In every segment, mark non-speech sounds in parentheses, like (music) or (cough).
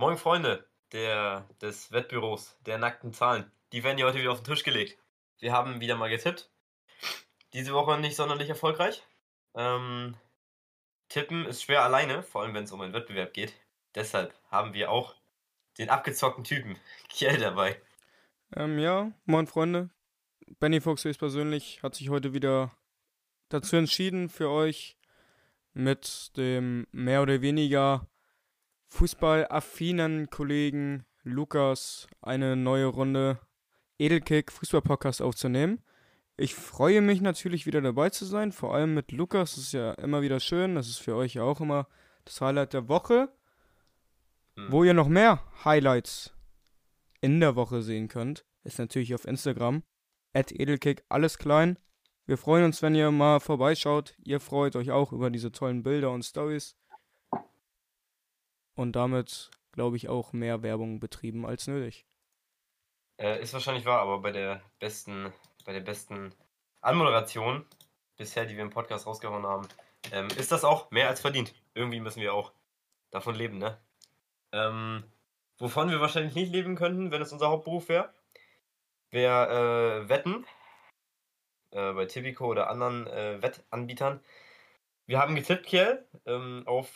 Moin Freunde der, des Wettbüros der nackten Zahlen. Die werden hier heute wieder auf den Tisch gelegt. Wir haben wieder mal getippt. Diese Woche nicht sonderlich erfolgreich. Ähm, tippen ist schwer alleine, vor allem wenn es um einen Wettbewerb geht. Deshalb haben wir auch den abgezockten Typen, (laughs) Kiel, dabei. Ähm, ja, moin Freunde. Benny Fox persönlich hat sich heute wieder dazu entschieden, für euch mit dem mehr oder weniger fußballaffinen Kollegen Lukas eine neue Runde Edelkick Fußball-Podcast aufzunehmen. Ich freue mich natürlich wieder dabei zu sein, vor allem mit Lukas. Das ist ja immer wieder schön. Das ist für euch ja auch immer das Highlight der Woche. Hm. Wo ihr noch mehr Highlights in der Woche sehen könnt, ist natürlich auf Instagram. At Edelkick, alles klein. Wir freuen uns, wenn ihr mal vorbeischaut. Ihr freut euch auch über diese tollen Bilder und Stories. Und damit, glaube ich, auch mehr Werbung betrieben als nötig. Äh, ist wahrscheinlich wahr, aber bei der besten, bei der besten Anmoderation bisher, die wir im Podcast rausgehauen haben, ähm, ist das auch mehr als verdient. Irgendwie müssen wir auch davon leben, ne? Ähm, wovon wir wahrscheinlich nicht leben könnten, wenn es unser Hauptberuf wäre, wäre äh, Wetten äh, bei Tipico oder anderen äh, Wettanbietern. Wir haben getippt, Kiel, ähm, auf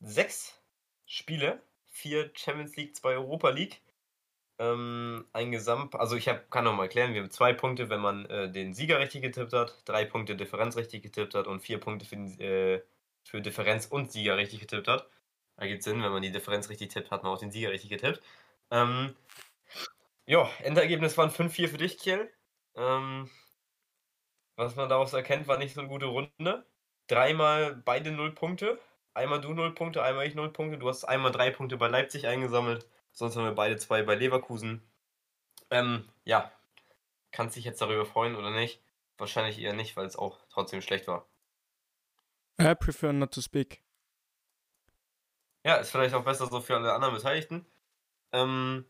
sechs Spiele, vier Champions League, zwei Europa League. Ähm, ein Gesamt, also ich hab, kann noch mal erklären, wir haben zwei Punkte, wenn man äh, den Sieger richtig getippt hat, drei Punkte Differenz richtig getippt hat und vier Punkte für, äh, für Differenz und Sieger richtig getippt hat. Da gibt Sinn, wenn man die Differenz richtig tippt, hat man auch den Sieger richtig getippt. Ähm, ja, Endergebnis waren 5-4 für dich, Kiel. Ähm, was man daraus erkennt, war nicht so eine gute Runde. Dreimal beide 0 Punkte. Einmal du 0 Punkte, einmal ich 0 Punkte. Du hast einmal 3 Punkte bei Leipzig eingesammelt. Sonst haben wir beide zwei bei Leverkusen. Ähm, ja. Kannst dich jetzt darüber freuen oder nicht? Wahrscheinlich eher nicht, weil es auch trotzdem schlecht war. I prefer not to speak. Ja, ist vielleicht auch besser so für alle anderen Beteiligten. Ähm,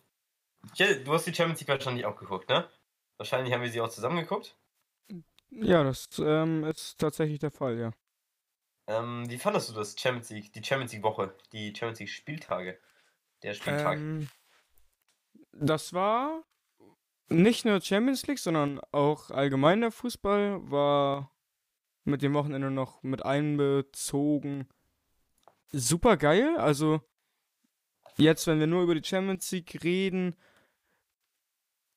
du hast die Champions League wahrscheinlich auch geguckt, ne? Wahrscheinlich haben wir sie auch zusammen geguckt. Ja, das ähm, ist tatsächlich der Fall, ja. Ähm, wie fandest du das Champions League, die Champions League Woche, die Champions League Spieltage? Der Spieltag. Ähm, das war nicht nur Champions League, sondern auch allgemeiner Fußball war mit dem Wochenende noch mit einbezogen. Super geil. Also jetzt, wenn wir nur über die Champions League reden,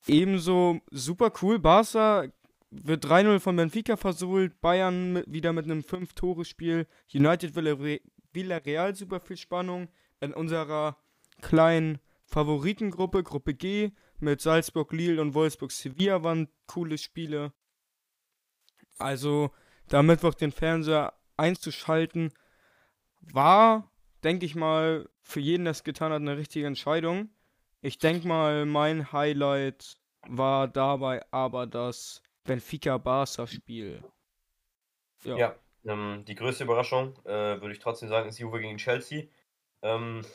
ebenso super cool. Barca wird 3-0 von Benfica versohlt, Bayern mit, wieder mit einem 5-Tore-Spiel, United Villarreal super viel Spannung, in unserer kleinen Favoritengruppe, Gruppe G, mit Salzburg, Lille und Wolfsburg Sevilla waren coole Spiele. Also, da Mittwoch den Fernseher einzuschalten, war, denke ich mal, für jeden, der es getan hat, eine richtige Entscheidung. Ich denke mal, mein Highlight war dabei aber das Benfica-Barca-Spiel. Ja, ja ähm, die größte Überraschung, äh, würde ich trotzdem sagen, ist Juve gegen Chelsea. Ähm,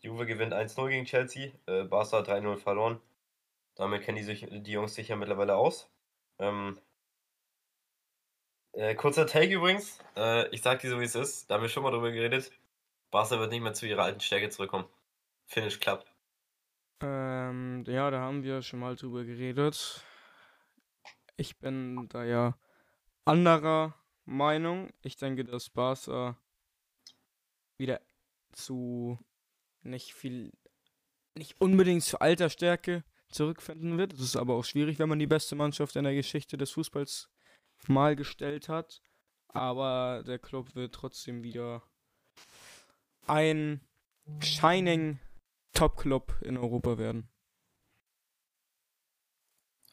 Juve gewinnt 1-0 gegen Chelsea, äh, Barca 3-0 verloren. Damit kennen die, sich, die Jungs sicher mittlerweile aus. Ähm, äh, kurzer Take übrigens, äh, ich sag dir so wie es ist, da haben wir schon mal drüber geredet. Barca wird nicht mehr zu ihrer alten Stärke zurückkommen. Finish klappt. Ähm, ja, da haben wir schon mal drüber geredet. Ich bin da ja anderer Meinung. Ich denke, dass Barca wieder zu nicht viel, nicht unbedingt zu alter Stärke zurückfinden wird. Das ist aber auch schwierig, wenn man die beste Mannschaft in der Geschichte des Fußballs mal gestellt hat. Aber der Club wird trotzdem wieder ein Shining Top-Club in Europa werden.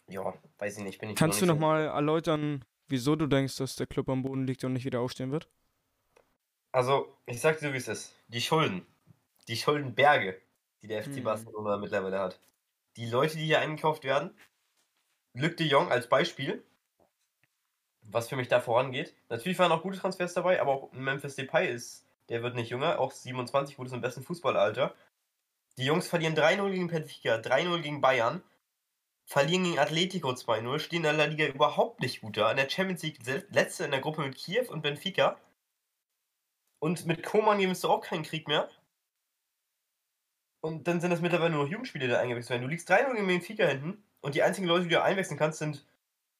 Ja, weiß ich nicht. Bin ich Kannst du nochmal erläutern, wieso du denkst, dass der Club am Boden liegt und nicht wieder aufstehen wird? Also, ich sag dir, wie es ist. Die Schulden. Die Schuldenberge, die der FC hm. Barcelona mittlerweile hat. Die Leute, die hier eingekauft werden. Luc de Jong als Beispiel. Was für mich da vorangeht. Natürlich waren auch gute Transfers dabei, aber auch Memphis Depay ist, der wird nicht jünger, auch 27, gut ist im besten Fußballalter. Die Jungs verlieren 3-0 gegen Benfica, 3-0 gegen Bayern verlieren gegen Atletico 2-0, stehen in der Liga überhaupt nicht gut da. In der Champions League letzte in der Gruppe mit Kiew und Benfica. Und mit Koman gewinnst du auch keinen Krieg mehr. Und dann sind das mittlerweile nur noch Jugendspiele, die da eingewechselt werden. Du liegst 3-0 gegen Benfica hinten und die einzigen Leute, die du einwechseln kannst, sind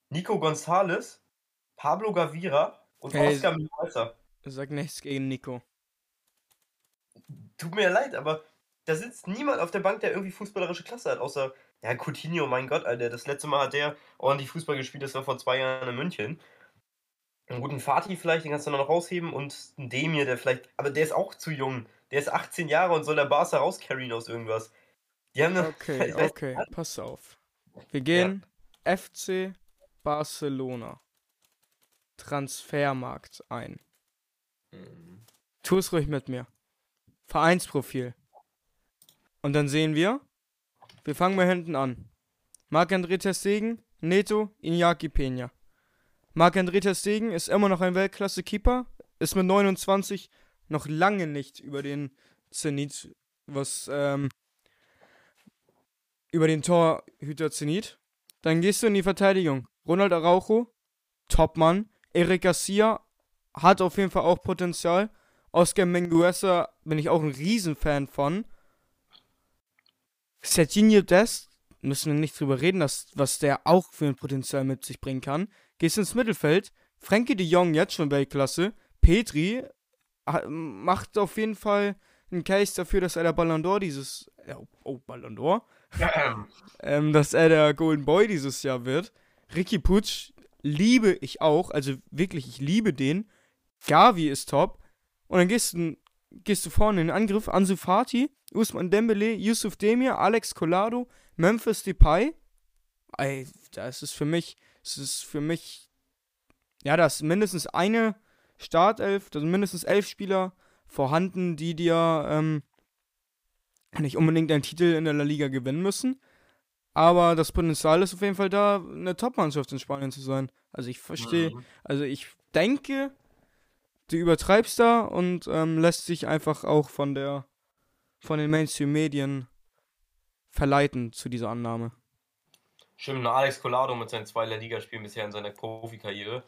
Nico González, Pablo Gavira und Hey, Oscar Minolsa. Sag nichts gegen Nico. Tut mir leid, aber da sitzt niemand auf der Bank, der irgendwie fußballerische Klasse hat, außer, ja, Coutinho, mein Gott, Alter. Das letzte Mal hat der ordentlich Fußball gespielt, das war vor zwei Jahren in München. Einen guten Fatih vielleicht, den kannst du noch rausheben und einen Demir, der vielleicht, aber der ist auch zu jung. Der ist 18 Jahre und soll der Barca rauscarryen aus irgendwas. Die haben eine, Okay, (laughs) weiß- okay, pass auf. Wir gehen FC Barcelona. Transfermarkt ein. Mhm. Tu es ruhig mit mir. Vereinsprofil. Und dann sehen wir, wir fangen mal hinten an. Marc-André Ter Stegen, Neto, Iñaki Peña. Marc-André Ter Stegen ist immer noch ein Weltklasse-Keeper, ist mit 29 noch lange nicht über den Zenit, was, ähm, über den Torhüter Zenit. Dann gehst du in die Verteidigung. Ronald Araujo, Topmann. Eric Garcia hat auf jeden Fall auch Potenzial. Oscar Menguesa bin ich auch ein Riesenfan von. Serginho Dest, müssen wir nicht drüber reden, dass, was der auch für ein Potenzial mit sich bringen kann. Gehst ins Mittelfeld. Frankie de Jong jetzt schon Weltklasse. Petri macht auf jeden Fall einen Case dafür, dass er der Ballon d'Or dieses. Oh, oh Ballon d'Or. (laughs) Ähm, dass er der Golden Boy dieses Jahr wird. Ricky Putsch liebe ich auch. Also wirklich, ich liebe den. Gavi ist top. Und dann gehst du, gehst du vorne in den Angriff. Ansu Fati, Usman Dembele, Yusuf Demir, Alex Collado, Memphis Depay. Ey, das ist für mich, das ist für mich, ja, da ist mindestens eine Startelf, da sind mindestens elf Spieler vorhanden, die dir ähm, nicht unbedingt einen Titel in der La Liga gewinnen müssen. Aber das Potenzial ist auf jeden Fall da, eine Top-Mannschaft in Spanien zu sein. Also ich verstehe, Mhm. also ich denke, du übertreibst da und ähm, lässt sich einfach auch von der von den Mainstream-Medien verleiten zu dieser Annahme. Stimmt, nur Alex Collado mit seinen zwei La Liga-Spielen bisher in seiner Profikarriere.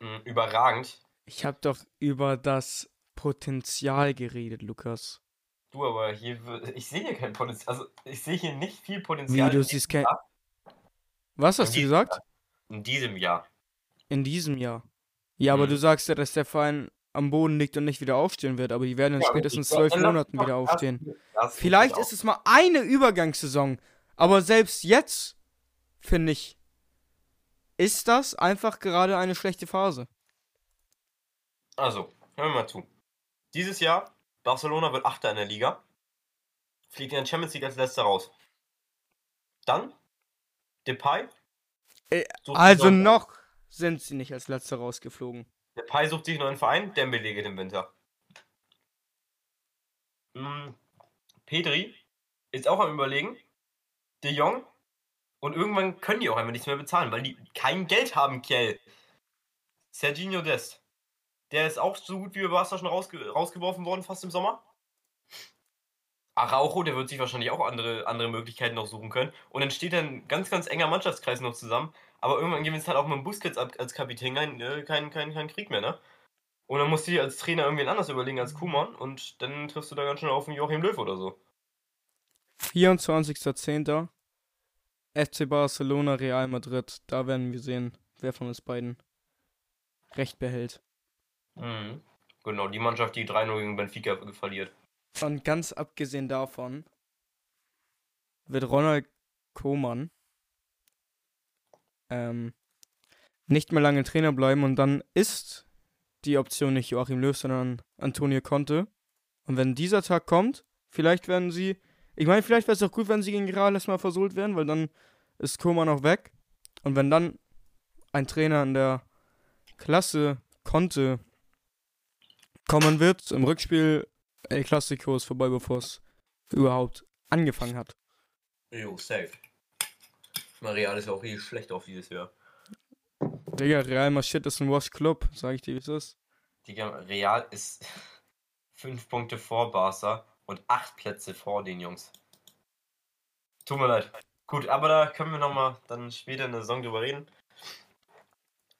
Mhm, überragend. Ich habe doch über das Potenzial geredet, Lukas. Du, aber hier, ich sehe hier kein Potenzial. Also, ich sehe hier nicht viel Wie, Potenzial. du in siehst kein. Jahr. Was hast du In gesagt? In diesem Jahr. In diesem Jahr. Ja, aber Mhm. du sagst ja, dass der Verein am Boden liegt und nicht wieder aufstehen wird, aber die werden in Ja, spätestens zwölf dann Monaten wieder das- aufstehen. das Vielleicht nicht ist es mal eine Übergangssaison, aber selbst jetzt, finde ich, ist das einfach gerade eine schlechte Phase. Also, hören wir mal zu. Dieses Jahr, Barcelona wird Achter in der Liga. Fliegt in der Champions League als letzter raus. Dann, Depay. Äh, Also noch sind sie nicht als letzter rausgeflogen. Depay sucht sich einen neuen Verein, Dembele geht im Winter. Mm, Pedri ist auch am überlegen. De Jong. Und irgendwann können die auch einfach nichts mehr bezahlen, weil die kein Geld haben, Kiel. Serginho Dest. Der ist auch so gut wie bei Barca schon rausge rausgeworfen worden, fast im Sommer. Araujo, der wird sich wahrscheinlich auch andere, andere Möglichkeiten noch suchen können. Und dann steht dann ein ganz, ganz enger Mannschaftskreis noch zusammen. Aber irgendwann gewinnt es halt auch mit dem Busquets ab- als Kapitän kein, äh, kein, kein, kein Krieg mehr, ne? Und dann musst du dir als Trainer irgendwen anders überlegen als Kuman und dann triffst du da ganz schnell auf einen Joachim Löw oder so. 24.10. FC Barcelona, Real Madrid. Da werden wir sehen, wer von uns beiden Recht behält. Mhm. Genau, die Mannschaft, die 3-0 gegen Benfica verliert. Und ganz abgesehen davon wird Ronald Koeman ähm, nicht mehr lange Trainer bleiben und dann ist die Option nicht Joachim Löw, sondern Antonio Conte. Und wenn dieser Tag kommt, vielleicht werden sie, ich meine, vielleicht wäre es auch gut, wenn sie gegen Real erstmal versohlt werden, weil dann ist Koeman auch weg. Und wenn dann ein Trainer in der Klasse Conte kommen wird, im Rückspiel El Clasico ist vorbei, bevor es überhaupt angefangen hat. Jo, safe. Real ist ja auch richtig schlecht auf dieses Jahr. Digga, Real Madrid ist ein Wash Club, sag ich dir, wie es ist. Digga, Real ist (laughs) fünf Punkte vor Barca und acht Plätze vor den Jungs. Tut mir leid. Gut, aber da können wir nochmal dann später in der Saison drüber reden.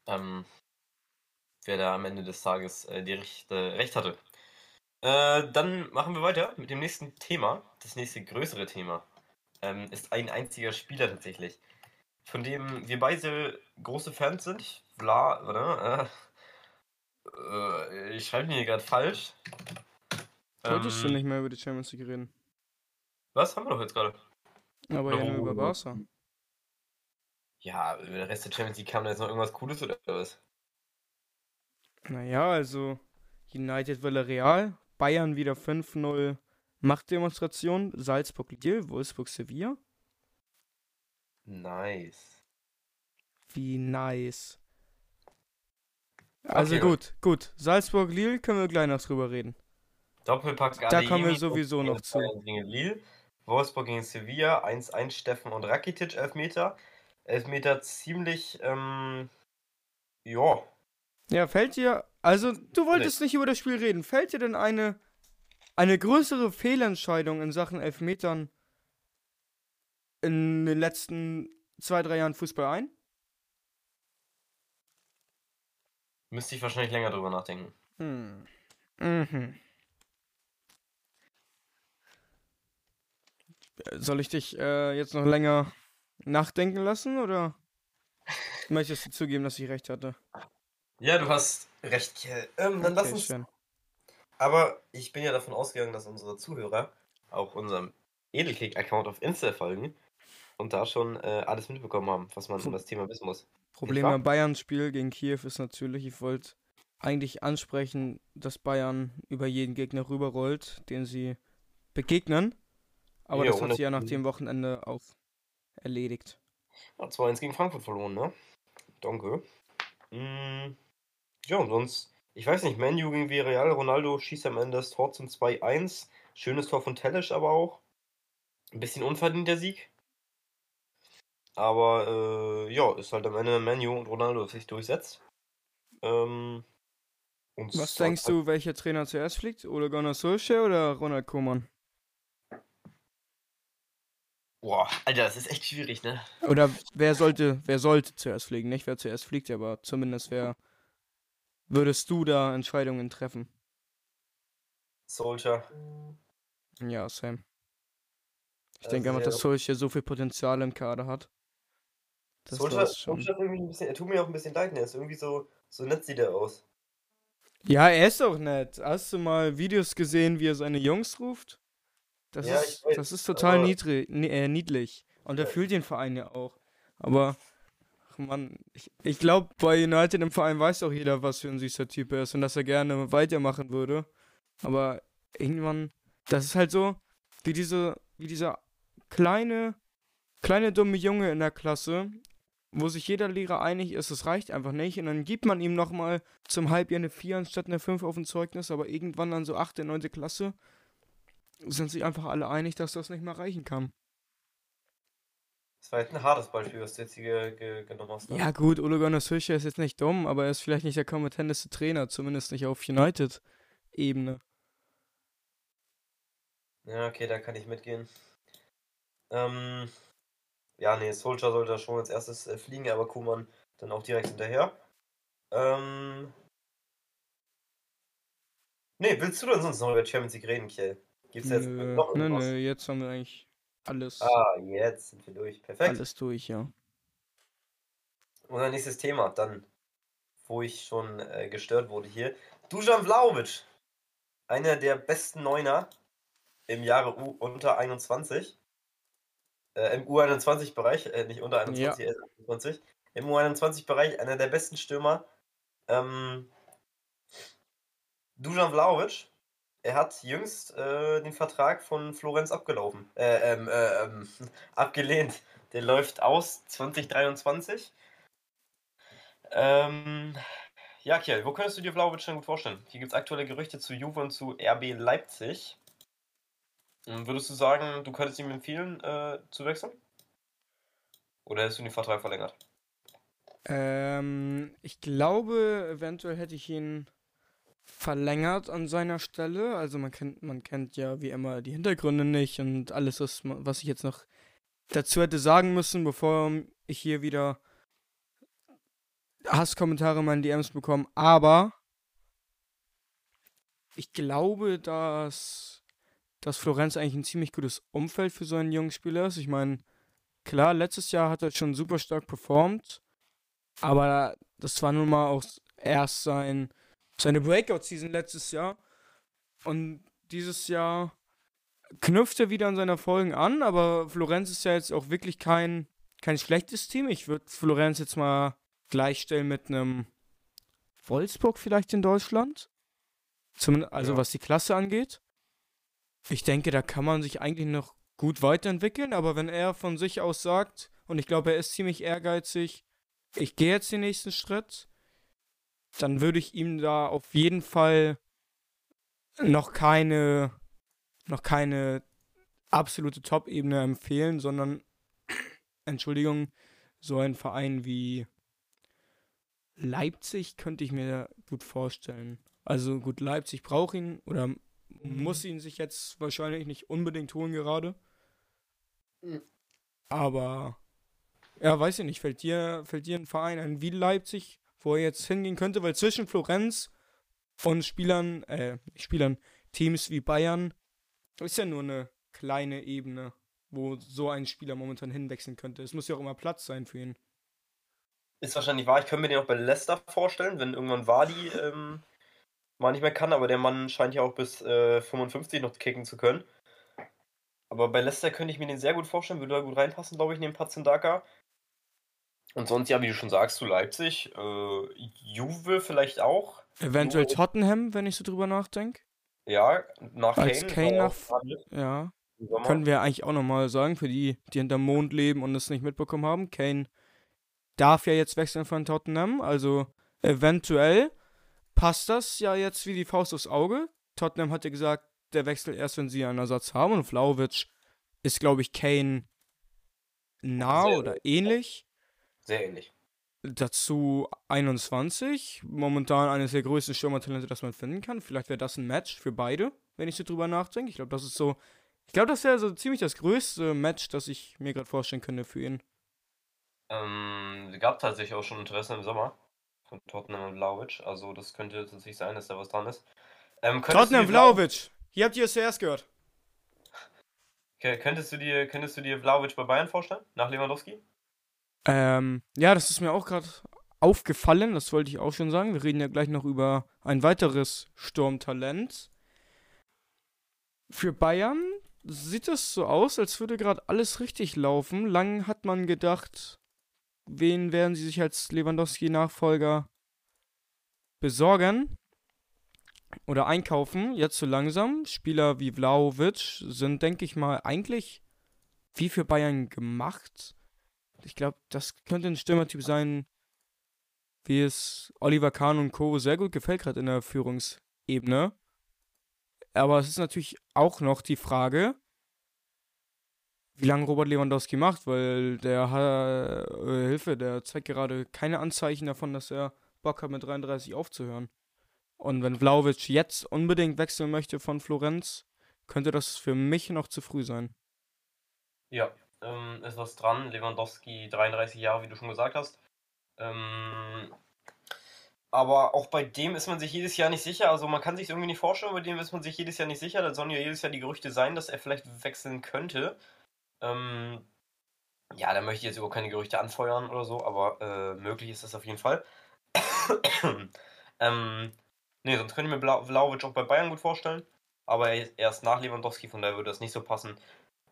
Ähm, wer da am Ende des Tages äh, die Recht, äh, Recht hatte. Äh, dann machen wir weiter mit dem nächsten Thema. Das nächste größere Thema ähm, ist ein einziger Spieler tatsächlich, von dem wir beide große Fans sind. Vla, warte, äh, äh, ich schreibe mir hier gerade falsch. Wolltest du Ähm, nicht mehr über die Champions League reden? Was haben wir doch jetzt gerade? Aber ja nur über. Barca. Ja, über den Rest der Champions League kam da jetzt noch irgendwas Cooles oder was? Naja, also United Villarreal, Bayern wieder 5-0 Machtdemonstration, Salzburg Lille, Wolfsburg Sevilla. Nice. Wie nice. Also Okay, gut, gut. Salzburg Lille können wir gleich noch drüber reden. Doppelpack Da kommen wir sowieso noch zu. Lille. Wolfsburg gegen Sevilla, 1-1 Steffen und Rakitic, Elfmeter. Elfmeter ziemlich, ähm, ja. Ja, fällt dir, also du wolltest nicht über das Spiel reden. Fällt dir denn eine, eine größere Fehlentscheidung in Sachen Elfmetern in den letzten zwei, drei Jahren Fußball ein? Müsste ich wahrscheinlich länger drüber nachdenken. Hm. Mhm. Soll ich dich äh, jetzt noch länger nachdenken lassen oder (laughs) möchtest du zugeben, dass ich recht hatte? Ja, du hast recht, Kiel. Ähm, dann lass Okay, uns. schön. Aber ich bin ja davon ausgegangen, dass unsere Zuhörer auch unserem Edelkick-Account auf Insta folgen und da schon äh, alles mitbekommen haben, was man um das Thema wissen muss. Problem beim Bayern-Spiel gegen Kiew ist natürlich, ich wollte eigentlich ansprechen, dass Bayern über jeden Gegner rüberrollt, den sie begegnen. Aber Jo, das hat sich ja nach dem Wochenende auch erledigt. Ja, 2-1 gegen Frankfurt verloren, ne? Danke. Mm, ja, und sonst, ich weiß nicht, Manu gegen Villarreal, Ronaldo schießt am Ende das Tor zum 2-1. Schönes Tor von Tellisch aber auch. Ein bisschen unverdienter Sieg. Aber äh, ja, ist halt am Ende Manu und Ronaldo sich durchsetzt. Ähm, Was denkst du, welcher Trainer zuerst fliegt? Ole Gunnar Solskjaer oder Ronald Koeman? Boah, Alter, das ist echt schwierig, ne? Oder wer sollte, wer sollte zuerst fliegen? Nicht wer zuerst fliegt, aber zumindest wer würdest du da Entscheidungen treffen? Soldier. Ja, Sam. Ich Also denke einfach, dass Solskjaer so viel Potenzial im Kader hat. Das schon- Soldier ist irgendwie ein bisschen, er tut mir auch ein bisschen leid, ne? Er ist irgendwie so, so nett sieht er aus. Ja, er ist auch nett. Hast du mal Videos gesehen, wie er seine Jungs ruft? Das, Ja, ist, ich weiß, das ist total niedrig, ni- äh, niedlich. Und er Ja. fühlt den Verein ja auch. Aber, ach Mann, ich, ich glaube, bei United im Verein weiß auch jeder, was für ein süßer Typ er ist und dass er gerne weitermachen würde. Aber irgendwann, das ist halt so, wie diese, wie dieser kleine, kleine dumme Junge in der Klasse, wo sich jeder Lehrer einig ist, es reicht einfach nicht. Und dann gibt man ihm nochmal zum Halbjahr eine 4 anstatt eine 5 auf dem Zeugnis, aber irgendwann dann so 8., 9. Klasse sind sich einfach alle einig, dass das nicht mehr reichen kann. Das war jetzt ein hartes Beispiel, was du jetzt hier ge ge genommen hast. Ne? Ja gut, Ole Gunnar Solskjaer ist jetzt nicht dumm, aber er ist vielleicht nicht der kompetenteste Trainer, zumindest nicht auf United-Ebene. Ja, okay, da kann ich mitgehen. Ähm, ja, nee, Soldier sollte schon als erstes äh, fliegen, aber Kuman dann auch direkt hinterher. Ähm, nee, willst du denn sonst noch über Champions League reden, Kiel? Gibt's jetzt Nö, noch nö, irgendwas? nö, jetzt haben wir eigentlich alles, Ah, jetzt sind wir durch. Perfekt. alles durch, ja. Unser nächstes Thema, dann, wo ich schon äh, gestört wurde hier. Dusan Vlahovic, einer der besten Neuner im Jahre U unter 21. Äh, Im U21-Bereich, äh, nicht unter 21, er ist 21. Im U21-Bereich einer der besten Stürmer. Ähm, Dusan Vlahovic, er hat jüngst äh, den Vertrag von Florenz abgelaufen. Äh, ähm, äh, ähm, (laughs) abgelehnt. Der läuft aus 2023. Ähm, ja, Kiel, wo könntest du dir Vlahovic denn gut vorstellen? Hier gibt es aktuelle Gerüchte zu Juve und zu RB Leipzig. Und würdest du sagen, du könntest ihm empfehlen, äh, zu wechseln? Oder hättest du den Vertrag verlängert? Ähm, ich glaube, eventuell hätte ich ihn verlängert an seiner Stelle. Also man kennt, man kennt ja wie immer die Hintergründe nicht und alles, was, was ich jetzt noch dazu hätte sagen müssen, bevor ich hier wieder Hasskommentare in meinen DMs bekomme. Aber ich glaube, dass, dass Florenz eigentlich ein ziemlich gutes Umfeld für so einen jungen Spieler ist. Ich meine, klar, letztes Jahr hat er schon super stark performt, aber das war nun mal auch erst sein, seine Breakout-Season letztes Jahr. Und dieses Jahr knüpft er wieder an seine Folgen an, aber Florenz ist ja jetzt auch wirklich kein, kein schlechtes Team. Ich würde Florenz jetzt mal gleichstellen mit einem Wolfsburg vielleicht in Deutschland. Zum, also ja. was die Klasse angeht. Ich denke, da kann man sich eigentlich noch gut weiterentwickeln, aber wenn er von sich aus sagt, und ich glaube, er ist ziemlich ehrgeizig, ich gehe jetzt den nächsten Schritt, dann würde ich ihm da auf jeden Fall noch keine, noch keine absolute Top-Ebene empfehlen, sondern, (clears throat) Entschuldigung, so ein Verein wie Leipzig könnte ich mir gut vorstellen. Also gut, Leipzig braucht ihn oder muss ihn sich jetzt wahrscheinlich nicht unbedingt holen gerade. Mhm. Aber ja, weiß ich nicht, fällt dir, fällt dir ein Verein ein wie Leipzig, wo er jetzt hingehen könnte, weil zwischen Florenz und Spielern, äh, Spielern, Teams wie Bayern, ist ja nur eine kleine Ebene, wo so ein Spieler momentan hinwechseln könnte. Es muss ja auch immer Platz sein für ihn. Ist wahrscheinlich wahr. Ich könnte mir den auch bei Leicester vorstellen, wenn irgendwann Wadi ähm, mal nicht mehr kann, aber der Mann scheint ja auch bis äh, 55 noch kicken zu können. Aber bei Leicester könnte ich mir den sehr gut vorstellen, würde da gut reinpassen, glaube ich, neben Patzendaka. Und sonst, ja, wie du schon sagst, zu Leipzig, äh, Juve vielleicht auch. Eventuell Juve. Tottenham, wenn ich so drüber nachdenke. Ja, nach Als Kane, Kane nach, ja, können wir eigentlich auch nochmal sagen, für die, die hinterm Mond leben und es nicht mitbekommen haben, Kane darf ja jetzt wechseln von Tottenham, also eventuell passt das ja jetzt wie die Faust aufs Auge. Tottenham hat ja gesagt, der wechselt erst, wenn sie einen Ersatz haben und Vlaovic ist, glaube ich, Kane nah Sehr oder ähnlich. Sehr ähnlich. Dazu 21, momentan eines der größten Stürmertalente, das man finden kann. Vielleicht wäre das ein Match für beide, wenn ich so drüber nachdenke. Ich glaube, das ist so. Ich glaube, das wäre so ziemlich das größte Match, das ich mir gerade vorstellen könnte für ihn. Ähm, gab tatsächlich auch schon Interesse im Sommer von Tottenham und Vlaovic. Also das könnte tatsächlich sein, dass da was dran ist. Ähm, Tottenham Vlaovic. Hier habt ihr es zuerst gehört. Okay, könntest du dir, könntest du dir Vlaovic bei Bayern vorstellen? Nach Lewandowski? Ähm, ja, das ist mir auch gerade aufgefallen, das wollte ich auch schon sagen. Wir reden ja gleich noch über ein weiteres Sturmtalent. Für Bayern sieht es so aus, als würde gerade alles richtig laufen. Lang hat man gedacht, wen werden sie sich als Lewandowski-Nachfolger besorgen oder einkaufen? Jetzt so langsam. Spieler wie Vlaovic sind, denke ich mal, eigentlich wie für Bayern gemacht. Ich glaube, das könnte ein Stürmertyp sein, wie es Oliver Kahn und Co. sehr gut gefällt, gerade in der Führungsebene. Aber es ist natürlich auch noch die Frage, wie lange Robert Lewandowski macht, weil der äh, Hilfe, der zeigt gerade keine Anzeichen davon, dass er Bock hat, mit 33 aufzuhören. Und wenn Vlaovic jetzt unbedingt wechseln möchte von Florenz, könnte das für mich noch zu früh sein. Ja, ähm, ist was dran. Lewandowski 33 Jahre, wie du schon gesagt hast. Ähm, aber auch bei dem ist man sich jedes Jahr nicht sicher. Also man kann sich irgendwie nicht vorstellen, bei dem ist man sich jedes Jahr nicht sicher. Da sollen ja jedes Jahr die Gerüchte sein, dass er vielleicht wechseln könnte. Ähm, ja, da möchte ich jetzt überhaupt keine Gerüchte anfeuern oder so, aber äh, möglich ist das auf jeden Fall. (coughs) ähm, ne, sonst könnte ich mir Bla Vlaovic auch bei Bayern gut vorstellen. Aber erst nach Lewandowski, von daher würde das nicht so passen.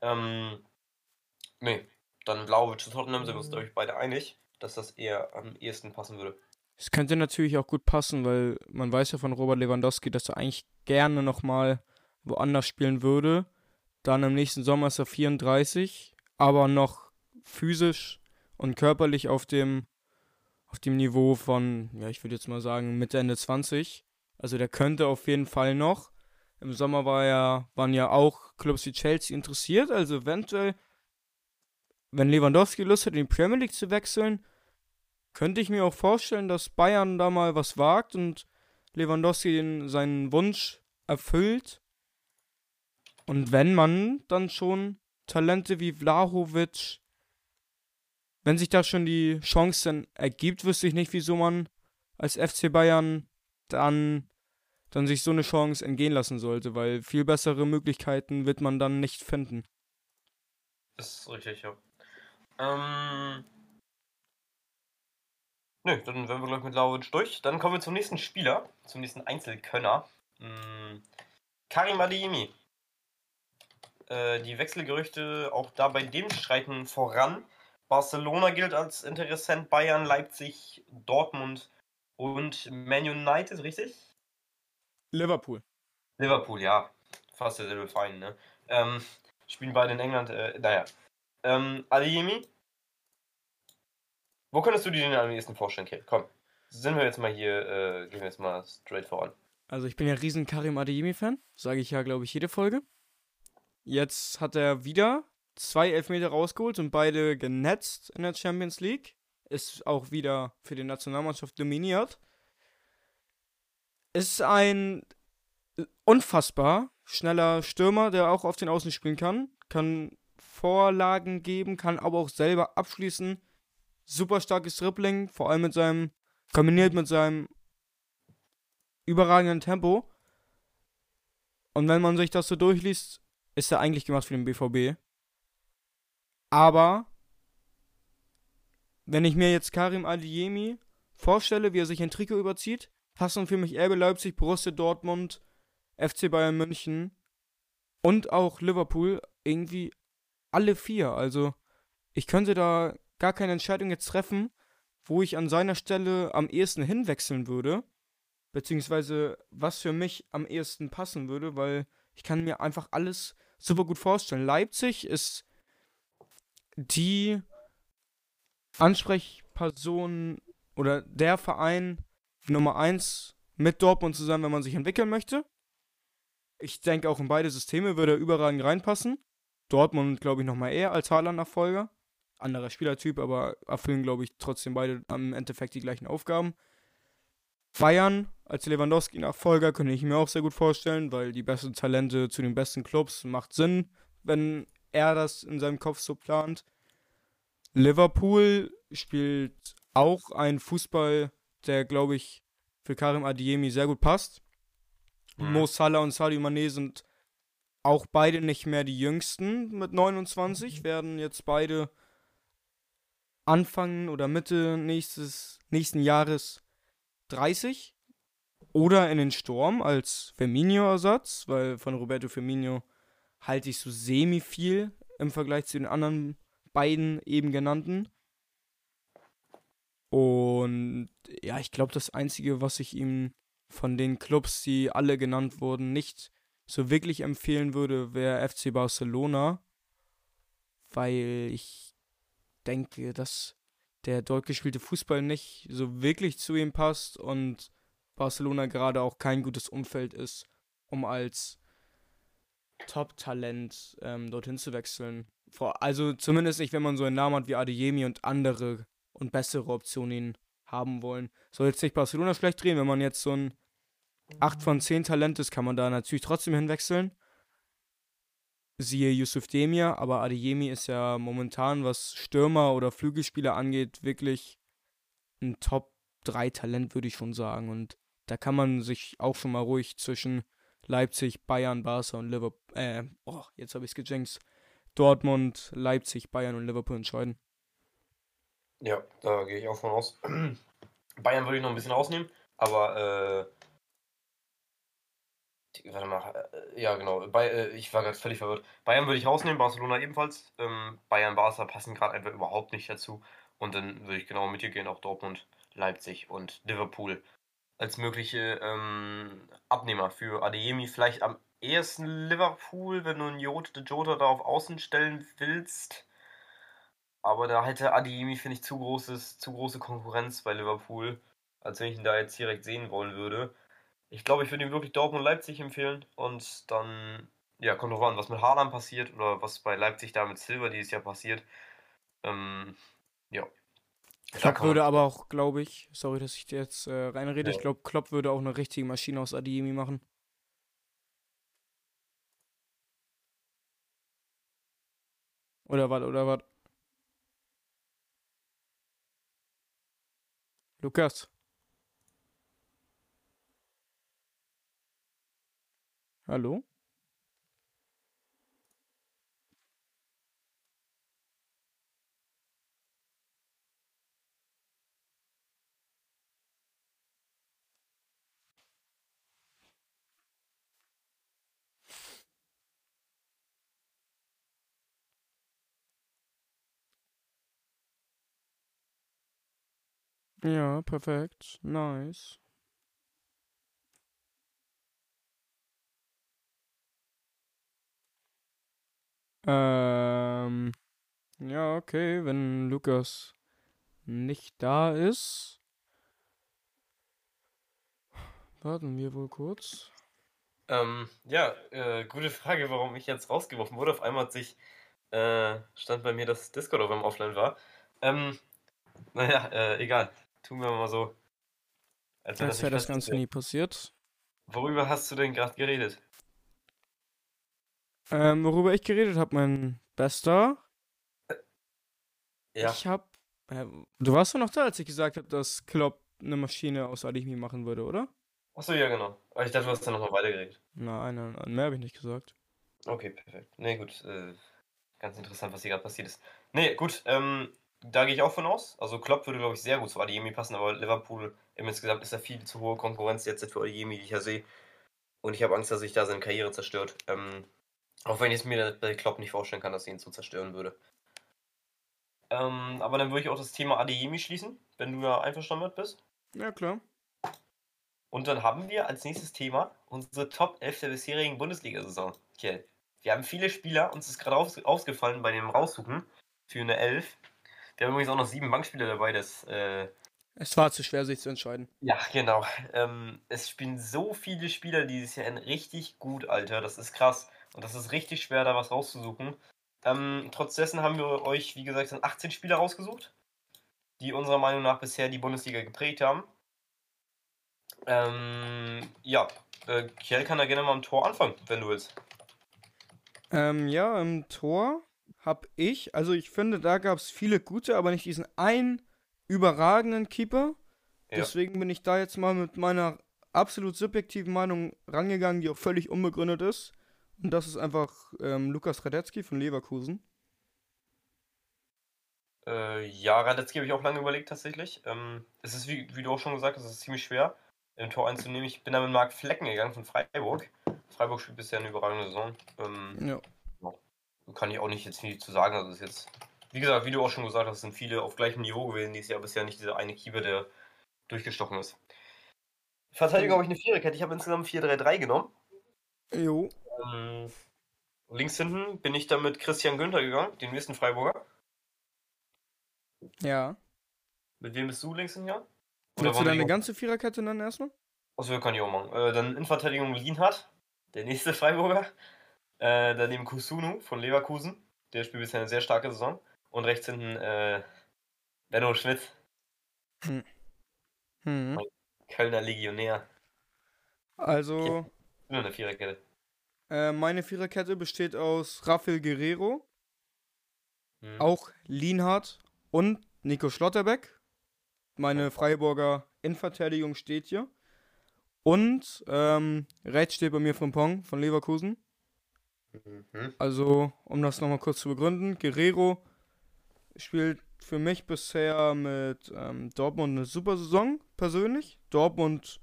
Ähm, ne, dann Vlaovic zu Tottenham sind wir uns, glaube ich, beide einig, dass das eher am ehesten passen würde. Es könnte natürlich auch gut passen, weil man weiß ja von Robert Lewandowski, dass er eigentlich gerne nochmal woanders spielen würde. Dann im nächsten Sommer ist er 34, aber noch physisch und körperlich auf dem, auf dem Niveau von, ja, ich würde jetzt mal sagen, Mitte, Ende 20. Also der könnte auf jeden Fall noch. Im Sommer war ja, waren ja auch Clubs wie Chelsea interessiert, also eventuell, wenn Lewandowski Lust hat, in die Premier League zu wechseln, könnte ich mir auch vorstellen, dass Bayern da mal was wagt und Lewandowski den, seinen Wunsch erfüllt und wenn man dann schon Talente wie Vlahovic, wenn sich da schon die Chance ergibt, wüsste ich nicht, wieso man als FC Bayern dann dann sich so eine Chance entgehen lassen sollte, weil viel bessere Möglichkeiten wird man dann nicht finden. Das ist richtig, ja. Ähm. Nö, dann werden wir gleich mit Lauric durch. Dann kommen wir zum nächsten Spieler, zum nächsten Einzelkönner. Hm, Karim Adeyemi. Äh, die Wechselgerüchte auch da bei dem streiten voran. Barcelona gilt als Interessent, Bayern, Leipzig, Dortmund und Man United, richtig? Liverpool. Liverpool, ja. Fast derselbe Verein, ne? Ähm, spielen beide in England, äh, naja. Ähm, Adeyemi? Wo könntest du dir den am ehesten vorstellen, Kate? Komm, sind wir jetzt mal hier, äh, gehen wir jetzt mal straight voran. Also ich bin ja riesen Karim Adeyemi-Fan, sage ich ja, glaube ich, jede Folge. Jetzt hat er wieder zwei Elfmeter rausgeholt und beide genetzt in der Champions League. Ist auch wieder für die Nationalmannschaft dominiert. Ist ein unfassbar schneller Stürmer, der auch auf den Außen spielen kann. Kann Vorlagen geben, kann aber auch selber abschließen. Super starkes Dribbling, vor allem mit seinem, kombiniert mit seinem überragenden Tempo. Und wenn man sich das so durchliest, ist er eigentlich gemacht für den BVB. Aber wenn ich mir jetzt Karim Adeyemi vorstelle, wie er sich ein Trikot überzieht, passen für mich RB Leipzig, Borussia Dortmund, FC Bayern München und auch Liverpool irgendwie alle vier. Also ich könnte da gar keine Entscheidung jetzt treffen, wo ich an seiner Stelle am ehesten hinwechseln würde. Beziehungsweise was für mich am ehesten passen würde, weil ich kann mir einfach alles super gut vorstellen. Leipzig ist die Ansprechperson oder der Verein Nummer 1 mit Dortmund zusammen, wenn man sich entwickeln möchte. Ich denke, auch in beide Systeme würde er überragend reinpassen. Dortmund, glaube ich, nochmal eher als Haaland-Nachfolger. Anderer Spielertyp, aber erfüllen, glaube ich, trotzdem beide am Endeffekt die gleichen Aufgaben. Bayern als Lewandowski-Nachfolger könnte ich mir auch sehr gut vorstellen, weil die besten Talente zu den besten Clubs macht Sinn, wenn er das in seinem Kopf so plant. Liverpool spielt auch einen Fußball, der, glaube ich, für Karim Adiemi sehr gut passt. Mhm. Mo Salah und Sadio Mané sind auch beide nicht mehr die jüngsten mit 29, werden jetzt beide Anfang oder Mitte nächstes, nächsten Jahres 30 oder in den Sturm als Firmino-Ersatz, weil von Roberto Firmino halte ich so semi viel im Vergleich zu den anderen beiden eben genannten. Und ja, ich glaube, das Einzige, was ich ihm von den Clubs, die alle genannt wurden, nicht so wirklich empfehlen würde, wäre FC Barcelona. Weil ich denke, dass der dort gespielte Fußball nicht so wirklich zu ihm passt und Barcelona gerade auch kein gutes Umfeld ist, um als Top-Talent ähm, dorthin zu wechseln. Vor, also zumindest nicht, wenn man so einen Namen hat wie Adeyemi und andere und bessere Optionen haben wollen. Soll jetzt nicht Barcelona schlecht drehen, wenn man jetzt so ein 8 von 10 Talent ist, kann man da natürlich trotzdem hinwechseln siehe Yusuf Demir, aber Adeyemi ist ja momentan, was Stürmer oder Flügelspieler angeht, wirklich ein Top 3 Talent, würde ich schon sagen. Und da kann man sich auch schon mal ruhig zwischen Leipzig, Bayern, Barca und Liverpool, äh, oh, jetzt habe ich es gejinxt, Dortmund, Leipzig, Bayern und Liverpool entscheiden. Ja, da gehe ich auch von aus. (clears throat) Bayern würde ich noch ein bisschen rausnehmen, aber äh, Warte mal, äh, ja genau, bei, äh, ich war gerade völlig verwirrt. Bayern würde ich rausnehmen, Barcelona ebenfalls. Ähm, Bayern, Barca passen gerade einfach überhaupt nicht dazu. Und dann würde ich genau mit dir gehen, auch Dortmund, Leipzig und Liverpool als mögliche ähm, Abnehmer für Adeyemi. Vielleicht am ehesten Liverpool, wenn du einen Jota, Jota da auf Außen stellen willst. Aber da hätte Adeyemi, finde ich, zu, großes, zu große Konkurrenz bei Liverpool, als wenn ich ihn da jetzt direkt sehen wollen würde. Ich glaube, ich würde ihm wirklich Dortmund Leipzig empfehlen und dann, ja, kommt drauf an, was mit Haaland passiert oder was bei Leipzig da mit Silver dieses Jahr passiert. Ähm, ja. Klopp würde aber auch, glaube ich, sorry, dass ich dir jetzt äh, reinrede, ja. ich glaube, Klopp würde auch eine richtige Maschine aus Adiemi machen. Oder was, oder was? Lukas. Hallo? Ja, perfekt. Nice. Ähm, ja, okay, wenn Lukas nicht da ist. Warten wir wohl kurz. Ähm, ja, äh, gute Frage, warum ich jetzt rausgeworfen wurde. Auf einmal hat sich, äh, stand bei mir, dass Discord auf einmal offline war. Ähm, naja, äh, egal. Tun wir mal so. Als wäre das, das Ganze nie passiert. Worüber hast du denn gerade geredet? Ähm, worüber ich geredet habe, mein Bester. Ja. Ich hab. Äh, du warst doch noch da, als ich gesagt habe, dass Klopp eine Maschine aus Adimi machen würde, oder? Achso, ja, genau. Aber ich dachte, du hast dann nochmal weitergeredet. Nein, nein, nein, mehr habe ich nicht gesagt. Okay, perfekt. Nee, gut. Äh, ganz interessant, was hier gerade passiert ist. Nee, gut. Ähm, da gehe ich auch von aus. Also Klopp würde, glaube ich, sehr gut zu Adeyemi passen, aber Liverpool im insgesamt ist da viel zu hohe Konkurrenz jetzt für Adeyemi, die ich ja sehe. Und ich habe Angst, dass sich da seine Karriere zerstört. Ähm, auch wenn ich es mir bei Klopp nicht vorstellen kann, dass sie ihn so zerstören würde. Ähm, aber dann würde ich auch das Thema Adeyemi schließen, wenn du da einverstanden mit bist. Ja, klar. Und dann haben wir als nächstes Thema unsere Top 11 der bisherigen Bundesliga-Saison. Okay. Wir haben viele Spieler, uns ist gerade aus, ausgefallen bei dem Raussuchen für eine 11. Wir haben übrigens auch noch sieben Bankspieler dabei, das. Äh, es war zu schwer, sich zu entscheiden. Ja, genau. Ähm, es spielen so viele Spieler dieses Jahr richtig gut, Alter. Das ist krass. Und das ist richtig schwer, da was rauszusuchen. Ähm, trotz dessen haben wir euch, wie gesagt, 18 Spieler rausgesucht, die unserer Meinung nach bisher die Bundesliga geprägt haben. Ähm, ja, äh, Kiel kann da gerne mal im Tor anfangen, wenn du willst. Ähm, ja, im Tor habe ich, also ich finde, da gab es viele gute, aber nicht diesen einen überragenden Keeper. Ja. Deswegen bin ich da jetzt mal mit meiner absolut subjektiven Meinung rangegangen, die auch völlig unbegründet ist. Und das ist einfach ähm, Lukas Radetzky von Leverkusen. Äh, ja, Radetzky habe ich auch lange überlegt tatsächlich. Ähm, es ist, wie, wie, du auch schon gesagt hast, es ist ziemlich schwer, im Tor einzunehmen. Ich bin da mit Marc Flecken gegangen von Freiburg. Freiburg spielt bisher eine überragende Saison. Ähm, ja. Kann ich auch nicht jetzt viel zu sagen. Also ist jetzt, wie gesagt, wie du auch schon gesagt hast, sind viele auf gleichem Niveau gewesen. Dieses Jahr bisher nicht dieser eine Keeper, der durchgestochen ist. Verteidigung habe ich eine Viererkette. Ich habe insgesamt 4-3-3 genommen. Jo. Ähm, links hinten bin ich dann mit Christian Günther gegangen, den nächsten Freiburger. Ja. Mit wem bist du links hinten, ja? Willst du deine ganze Viererkette dann erstmal? Achso, kann ich auch machen. Äh, dann in Verteidigung Lienhardt, der nächste (laughs) Freiburger. Äh, daneben Kusunu von Leverkusen. Der spielt bisher eine sehr starke Saison. Und rechts hinten äh, Benno Schmidt. Hm. Hm. Kölner Legionär. Also. Nur eine Viererkette. Äh, meine Viererkette besteht aus Rafael Guerrero, hm. auch Lienhardt und Nico Schlotterbeck. Meine Freiburger Innenverteidigung steht hier. Und ähm, rechts steht bei mir Frimpong von Leverkusen. Mhm. Also, um das nochmal kurz zu begründen, Guerrero spielt für mich bisher mit ähm, Dortmund eine super Saison, persönlich. Dortmund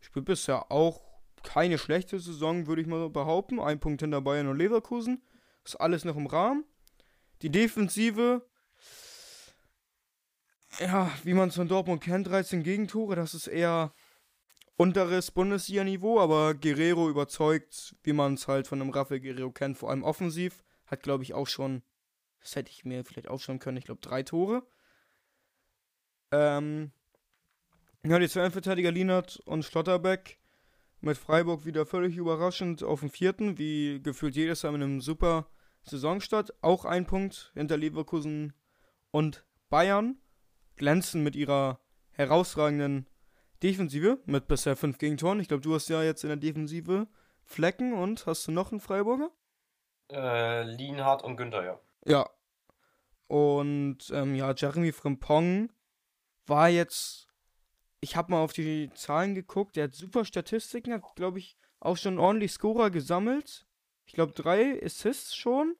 spielt bisher auch keine schlechte Saison, würde ich mal behaupten. Ein Punkt hinter Bayern und Leverkusen. Ist alles noch im Rahmen. Die Defensive, ja, wie man es von Dortmund kennt, 13 Gegentore, das ist eher unteres Bundesliga-Niveau, aber Guerrero überzeugt, wie man es halt von einem Rafael Guerrero kennt, vor allem offensiv. Hat, glaube ich, auch schon, das hätte ich mir vielleicht aufschauen können, ich glaube, drei Tore. Ähm, ja, die zwei Verteidiger Lienert und Schlotterbeck mit Freiburg wieder völlig überraschend auf dem vierten, wie gefühlt jedes Jahr mit einem super Saisonstart. Auch ein Punkt hinter Leverkusen und Bayern. Glänzen mit ihrer herausragenden Defensive mit bisher fünf Gegentoren. Ich glaube, du hast ja jetzt in der Defensive Flecken und hast du noch einen Freiburger? Äh, Lienhardt und Günther, ja. Ja. Und ähm, ja, Jeremy Frimpong war jetzt ich habe mal auf die Zahlen geguckt, der hat super Statistiken, hat, glaube ich, auch schon ordentlich Scorer gesammelt. Ich glaube, drei Assists schon.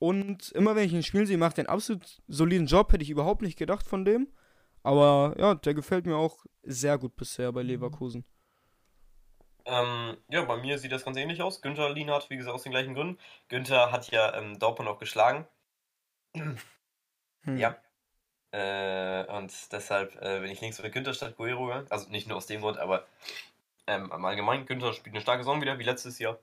Und immer wenn ich ihn spielen sehe, macht er einen absolut soliden Job. Hätte ich überhaupt nicht gedacht von dem. Aber ja, der gefällt mir auch sehr gut bisher bei Leverkusen. Ähm, ja, bei mir sieht das ganz ähnlich aus. Günther Lienhardt, wie gesagt, aus den gleichen Gründen. Günther hat ja ähm, Dortmund auch geschlagen. Hm. Ja. Äh, und deshalb äh, bin ich links für Günther statt Guerrero. gegangen. Also nicht nur aus dem Grund, aber ähm, im Allgemeinen. Günther spielt eine starke Saison wieder, wie letztes Jahr.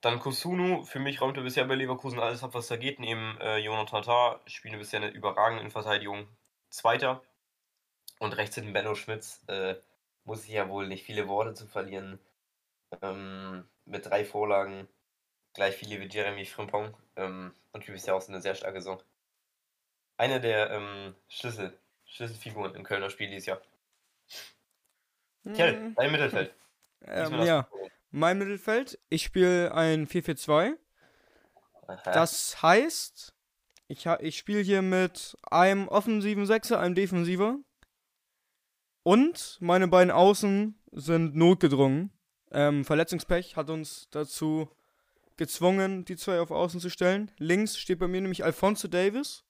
Dann Kusunu, für mich räumte bisher bei Leverkusen alles ab, was da geht. Neben äh, Jonathan Tah spielen bisher eine überragende Innenverteidigung. Zweiter. Und rechts hinten Benno Schmitz. Äh, muss ich ja wohl nicht viele Worte zu verlieren. Ähm, mit drei Vorlagen. Gleich viele wie Jeremy Frimpong. Ähm, und wie bisher auch eine sehr starke Saison. Eine der ähm, Schlüssel, Schlüsselfiguren im Kölner Spiel dieses Jahr. Kell, Hm, dein Mittelfeld. (laughs) ähm, ja, mein Mittelfeld. Ich spiele ein 4-4-2. Aha. Das heißt, ich, ich spiele hier mit einem offensiven Sechser, einem Defensiver. Und meine beiden Außen sind notgedrungen. Ähm, Verletzungspech hat uns dazu gezwungen, die zwei auf Außen zu stellen. Links steht bei mir nämlich Alfonso Davis.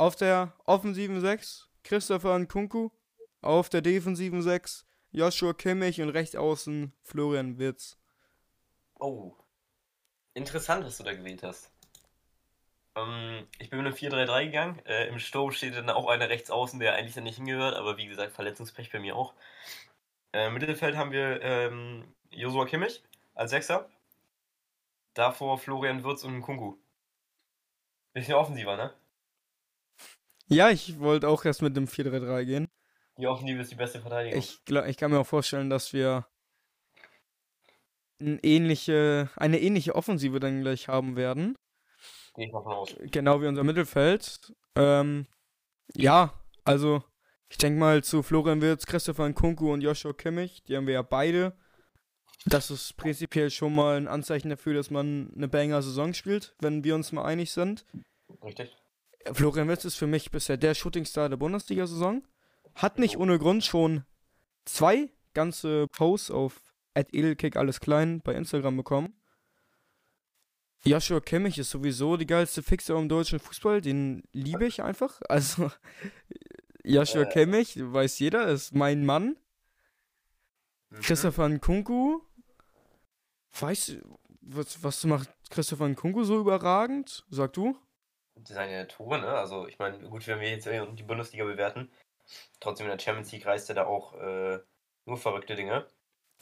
Auf der offensiven 6 Christopher Nkunku. Auf der defensiven 6 Joshua Kimmich und rechts außen Florian Wirtz. Oh. Interessant, was du da gewählt hast. Ähm, ich bin mit einem 4-3-3 gegangen. Äh, Im Sturm steht dann auch einer rechts außen, der eigentlich da nicht hingehört, aber wie gesagt, Verletzungspech bei mir auch. Äh, Im Mittelfeld haben wir ähm, Joshua Kimmich als Sechser. Davor Florian Wirtz und Kungu. Bisschen offensiver, ne? Ja, ich wollte auch erst mit dem 4-3-3 gehen. Die Offensive ist die beste Verteidigung. Ich, glaub, ich kann mir auch vorstellen, dass wir ein ähnliche, eine ähnliche Offensive dann gleich haben werden. Gehe ich mal von aus. Genau wie unser Mittelfeld. Ähm, ja, also ich denke mal zu Florian Wirtz, Christopher Nkunku und Joshua Kimmich, die haben wir ja beide. Das ist prinzipiell schon mal ein Anzeichen dafür, dass man eine Banger-Saison spielt, wenn wir uns mal einig sind. Richtig? Florian Wirtz ist für mich bisher der Shootingstar der Bundesliga-Saison. Hat nicht ohne Grund schon zwei ganze Posts auf Edelkick alles klein bei Instagram bekommen. Joshua Kimmich ist sowieso die geilste Fixer im deutschen Fußball, den liebe ich einfach. (laughs) Also Joshua Äh. Kimmich, weiß jeder, ist mein Mann. Mhm. Christopher Nkunku, weißt du, was, was macht Christopher Nkunku so überragend? Sag du? Seine Tore, ne? Also ich meine, gut, wenn wir jetzt die Bundesliga bewerten, trotzdem in der Champions League reißt er da auch äh, nur verrückte Dinge.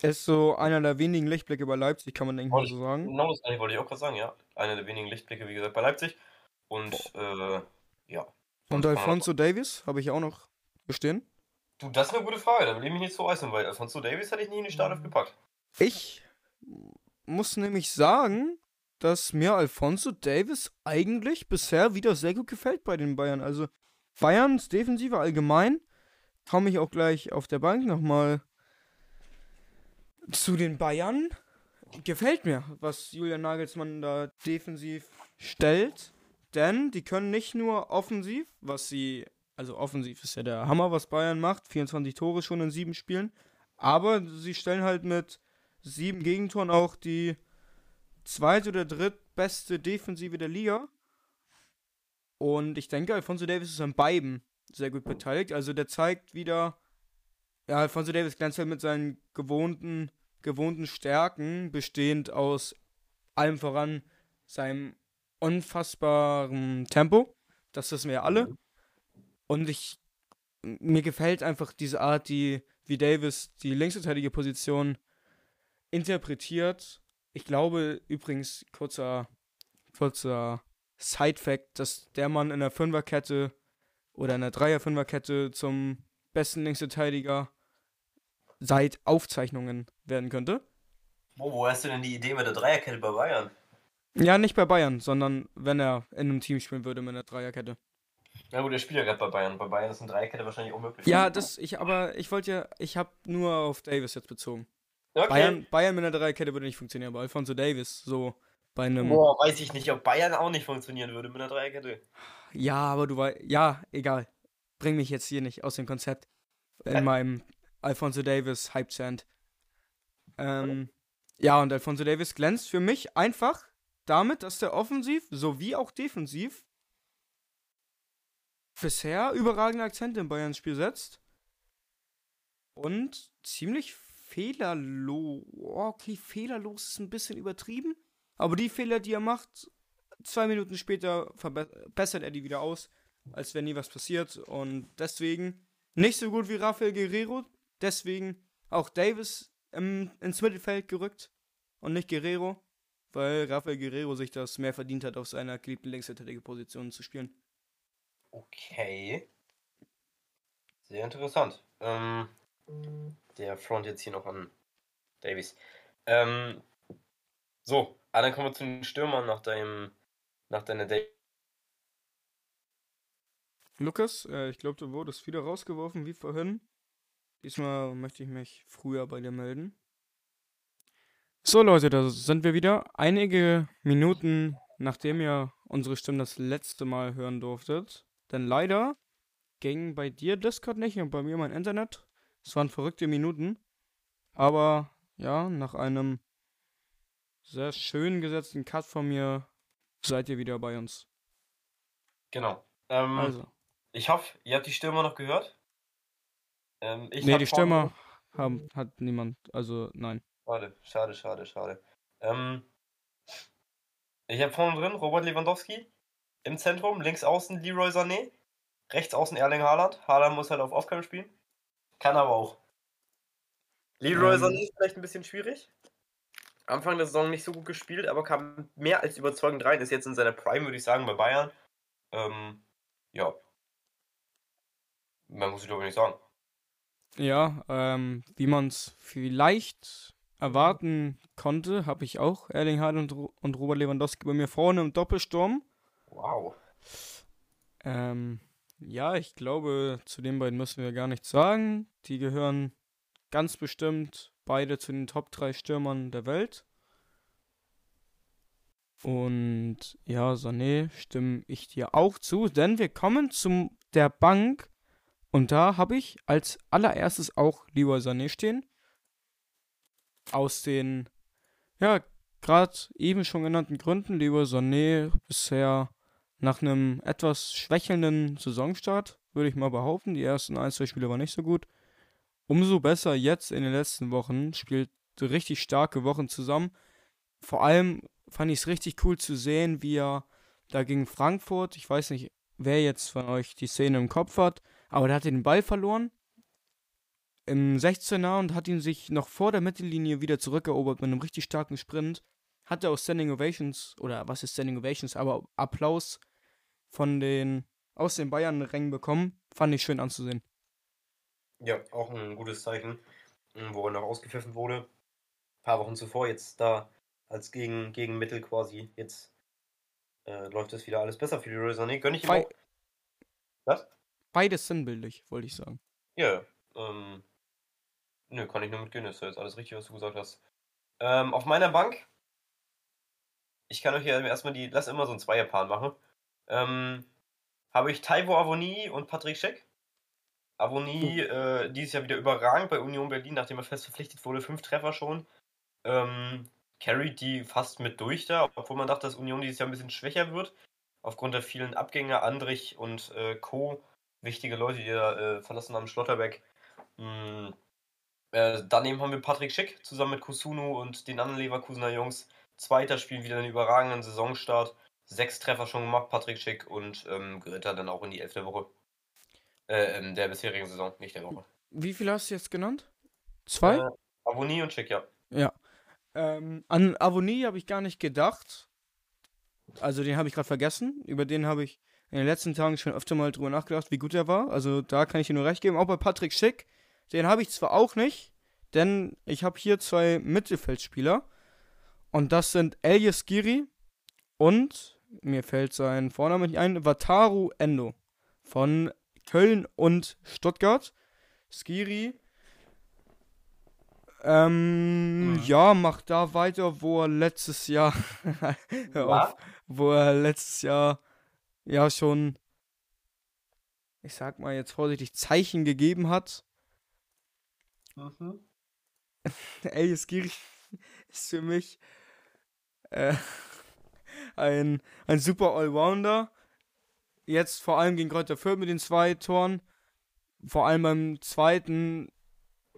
Er ist so einer der wenigen Lichtblicke bei Leipzig, kann man mal so sagen. Genau das wollte ich auch gerade sagen, ja. Einer der wenigen Lichtblicke, wie gesagt, bei Leipzig. Und äh, ja. Und Alfonso Davies habe ich auch noch bestehen. Du, das ist eine gute Frage, da will ich mich nicht so äußern, weil Alfonso Davis hätte ich nie in die Startelf gepackt. Ich muss nämlich sagen, dass mir Alfonso Davis eigentlich bisher wieder sehr gut gefällt bei den Bayern. Also Bayerns Defensive allgemein komme ich auch gleich auf der Bank nochmal zu den Bayern. Gefällt mir, was Julian Nagelsmann da defensiv stellt. Denn die können nicht nur offensiv, was sie, also offensiv ist ja der Hammer, was Bayern macht, 24 Tore schon in sieben Spielen, aber sie stellen halt mit sieben Gegentoren auch die zweite oder drittbeste Defensive der Liga. Und ich denke, Alfonso Davis ist an beiden sehr gut beteiligt. Also der zeigt wieder, ja, Alfonso Davis glänzt halt mit seinen gewohnten, gewohnten Stärken, bestehend aus allem voran seinem unfassbaren Tempo. Das wissen wir ja alle. Und ich, mir gefällt einfach diese Art, die, wie Davis die linksverteidige Position interpretiert. Ich glaube übrigens, kurzer, kurzer Side-Fact, dass der Mann in der Fünferkette oder in der Dreier-Fünferkette zum besten Linksverteidiger seit Aufzeichnungen werden könnte. Wo, wo hast du denn die Idee mit der Dreierkette bei Bayern? Ja, nicht bei Bayern, sondern wenn er in einem Team spielen würde mit einer Dreierkette. Na gut, der spielt ja gerade bei Bayern. Bei Bayern ist eine Dreierkette wahrscheinlich unmöglich. Ja, das, ich, aber ich wollte ja, ich habe nur auf Davis jetzt bezogen. Okay. Bayern, Bayern mit einer Dreierkette würde nicht funktionieren, aber Alfonso Davis, so bei einem. Boah, weiß ich nicht, ob Bayern auch nicht funktionieren würde mit einer Dreierkette. Ja, aber du weißt, ja, egal. Bring mich jetzt hier nicht aus dem Konzept in Äh. meinem Alfonso Davis Hype Sand. Ähm, ja, und Alfonso Davis glänzt für mich einfach damit, dass der offensiv sowie auch defensiv bisher überragende Akzente im Bayern-Spiel setzt. Und ziemlich fehlerlos. Okay, fehlerlos ist ein bisschen übertrieben. Aber die Fehler, die er macht, zwei Minuten später verbessert er die wieder aus, als wäre nie was passiert. Und deswegen nicht so gut wie Rafael Guerrero. Deswegen auch Davis im, ins Mittelfeld gerückt und nicht Guerrero, weil Rafael Guerrero sich das mehr verdient hat, auf seiner geliebten linksverteidige Position zu spielen. Okay. Sehr interessant. Ähm, der Front jetzt hier noch an Davies. Ähm, so, ah, dann kommen wir zu den Stürmern nach deinem, nach deiner Day. Lukas, äh, ich glaube, du wurdest wieder rausgeworfen wie vorhin. Diesmal möchte ich mich früher bei dir melden. So Leute, da sind wir wieder. Einige Minuten, nachdem ihr unsere Stimmen das letzte Mal hören durftet. Denn leider ging bei dir Discord nicht und bei mir mein Internet. Es waren verrückte Minuten. Aber ja, nach einem sehr schön gesetzten Cut von mir seid ihr wieder bei uns. Genau. Ähm, also. Ich hoffe, ihr habt die Stürmer noch gehört. Ähm, nee, die Stürmer haben, hat niemand. Also nein. Schade, schade, schade, schade. Ähm, ich habe vorne drin Robert Lewandowski. Im Zentrum, links außen Leroy Sané. Rechts außen Erling Haaland. Haaland muss halt auf Aufgaben spielen. Kann aber auch. Leroy ähm, Sané ist vielleicht ein bisschen schwierig. Anfang der Saison nicht so gut gespielt, aber kam mehr als überzeugend rein. Ist jetzt in seiner Prime, würde ich sagen, bei Bayern. Ähm, ja. Man muss ich glaube ich nicht sagen. Ja, ähm, wie man es vielleicht erwarten konnte, habe ich auch Erling Haaland und, und Robert Lewandowski bei mir vorne im Doppelsturm. Wow. Ähm, ja, ich glaube, zu den beiden müssen wir gar nichts sagen. Die gehören ganz bestimmt beide zu den Top 3 Stürmern der Welt. Und ja, Sané stimme ich dir auch zu, denn wir kommen zu der Bank und da habe ich als allererstes auch Leroy Sané stehen. Aus den, ja, gerade eben schon genannten Gründen. Leroy Sané bisher nach einem etwas schwächelnden Saisonstart, würde ich mal behaupten. Die ersten ein, zwei Spiele waren nicht so gut. Umso besser jetzt in den letzten Wochen. Spielt richtig starke Wochen zusammen. Vor allem fand ich es richtig cool zu sehen, wie er da gegen Frankfurt, ich weiß nicht, wer jetzt von euch die Szene im Kopf hat, aber der hat den Ball verloren im 16er und hat ihn sich noch vor der Mittellinie wieder zurückerobert mit einem richtig starken Sprint. Hat er auch Standing Ovations, oder was ist Standing Ovations, aber Applaus von den aus den Bayern-Rängen bekommen. Fand ich schön anzusehen. Ja, auch ein gutes Zeichen, wo er noch ausgepfiffen wurde. Ein paar Wochen zuvor, jetzt da als Gegen Gegenmittel quasi. Jetzt äh, läuft es wieder alles besser für die Rosané. Gönn ich ihm Be auch. Was? Beides sinnbildlich, wollte ich sagen. Ja, ähm. Nö, kann ich nur mitgehen, ist ja jetzt alles richtig, was du gesagt hast. Ähm, auf meiner Bank. Ich kann euch ja erstmal die. Lass immer so ein Zweierpaar machen. Ähm, habe ich Taiwo Avoni und Patrick Scheck. Avoni äh, dieses Jahr wieder überragend bei Union Berlin, nachdem er fest verpflichtet wurde. Fünf Treffer schon. Ähm, carried die fast mit durch da, obwohl man dachte, dass Union dieses Jahr ein bisschen schwächer wird. Aufgrund der vielen Abgänge, Andrich und äh, Co wichtige Leute, die da äh, verlassen haben, Schlotterbeck. Mhm. Daneben haben wir Patrick Schick zusammen mit Kusunu und den anderen Leverkusener Jungs. Zweiter spielen wieder einen überragenden Saisonstart. Sechs Treffer schon gemacht, Patrick Schick und ähm, Ritter dann auch in die elfte Woche. Äh, in der bisherigen Saison, nicht der Woche. Wie viele hast du jetzt genannt? Zwei? Äh, Avonie und Schick, ja. Ja. Ähm, an Avonie habe ich gar nicht gedacht. Also den habe ich gerade vergessen. Über den habe ich in den letzten Tagen schon öfter mal drüber nachgedacht, wie gut er war. Also da kann ich dir nur recht geben. Auch bei Patrick Schick, den habe ich zwar auch nicht, denn ich habe hier zwei Mittelfeldspieler. Und das sind Elias Giri und, mir fällt sein Vorname nicht ein, Wataru Endo von Köln und Stuttgart. Skiri ähm, mhm. ja, macht da weiter, wo er letztes Jahr, (laughs) auf, wo er letztes Jahr ja schon, ich sag mal jetzt vorsichtig, Zeichen gegeben hat. Mhm. (laughs) Elias Giri (laughs) ist für mich äh, ein, ein super Allrounder. Jetzt vor allem gegen Kräuter Fürth mit den zwei Toren. Vor allem beim zweiten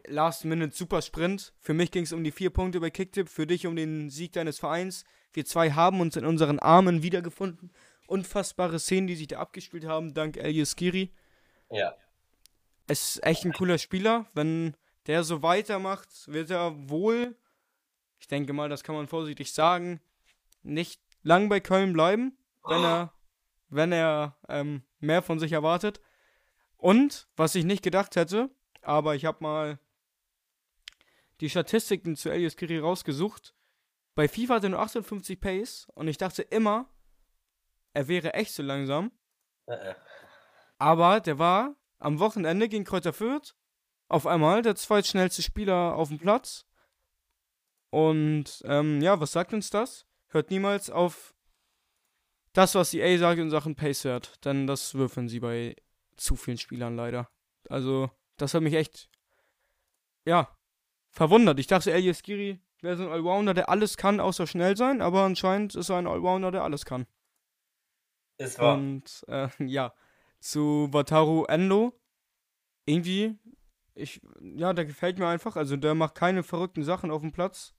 Last Minute Super Sprint. Für mich ging es um die vier Punkte bei Kicktip, für dich um den Sieg deines Vereins. Wir zwei haben uns in unseren Armen wiedergefunden. Unfassbare Szenen, die sich da abgespielt haben, dank Elias Giri. Ja. Es ist echt ein cooler Spieler. Wenn der so weitermacht, wird er wohl, ich denke mal, das kann man vorsichtig sagen, nicht lang bei Köln bleiben, wenn er, wenn er ähm, mehr von sich erwartet. Und, was ich nicht gedacht hätte, aber ich habe mal die Statistiken zu Elias Kiri rausgesucht. Bei FIFA hat er nur 58 Pace und ich dachte immer, er wäre echt so langsam. Äh. Aber der war am Wochenende gegen Kräuter Fürth auf einmal der zweitschnellste Spieler auf dem Platz. Und ähm, ja, was sagt uns das? Hört niemals auf das, was EA sagt in Sachen Pace-Wert, denn das würfeln sie bei zu vielen Spielern leider. Also, das hat mich echt, ja, verwundert. Ich dachte, Elias Giri wäre so ein Allrounder, der alles kann, außer schnell sein, aber anscheinend ist er ein Allrounder, der alles kann. Ist wahr. Und äh, (laughs) ja, zu Wataru Endo. Irgendwie, ich, ja, der gefällt mir einfach. Also der macht keine verrückten Sachen auf dem Platz.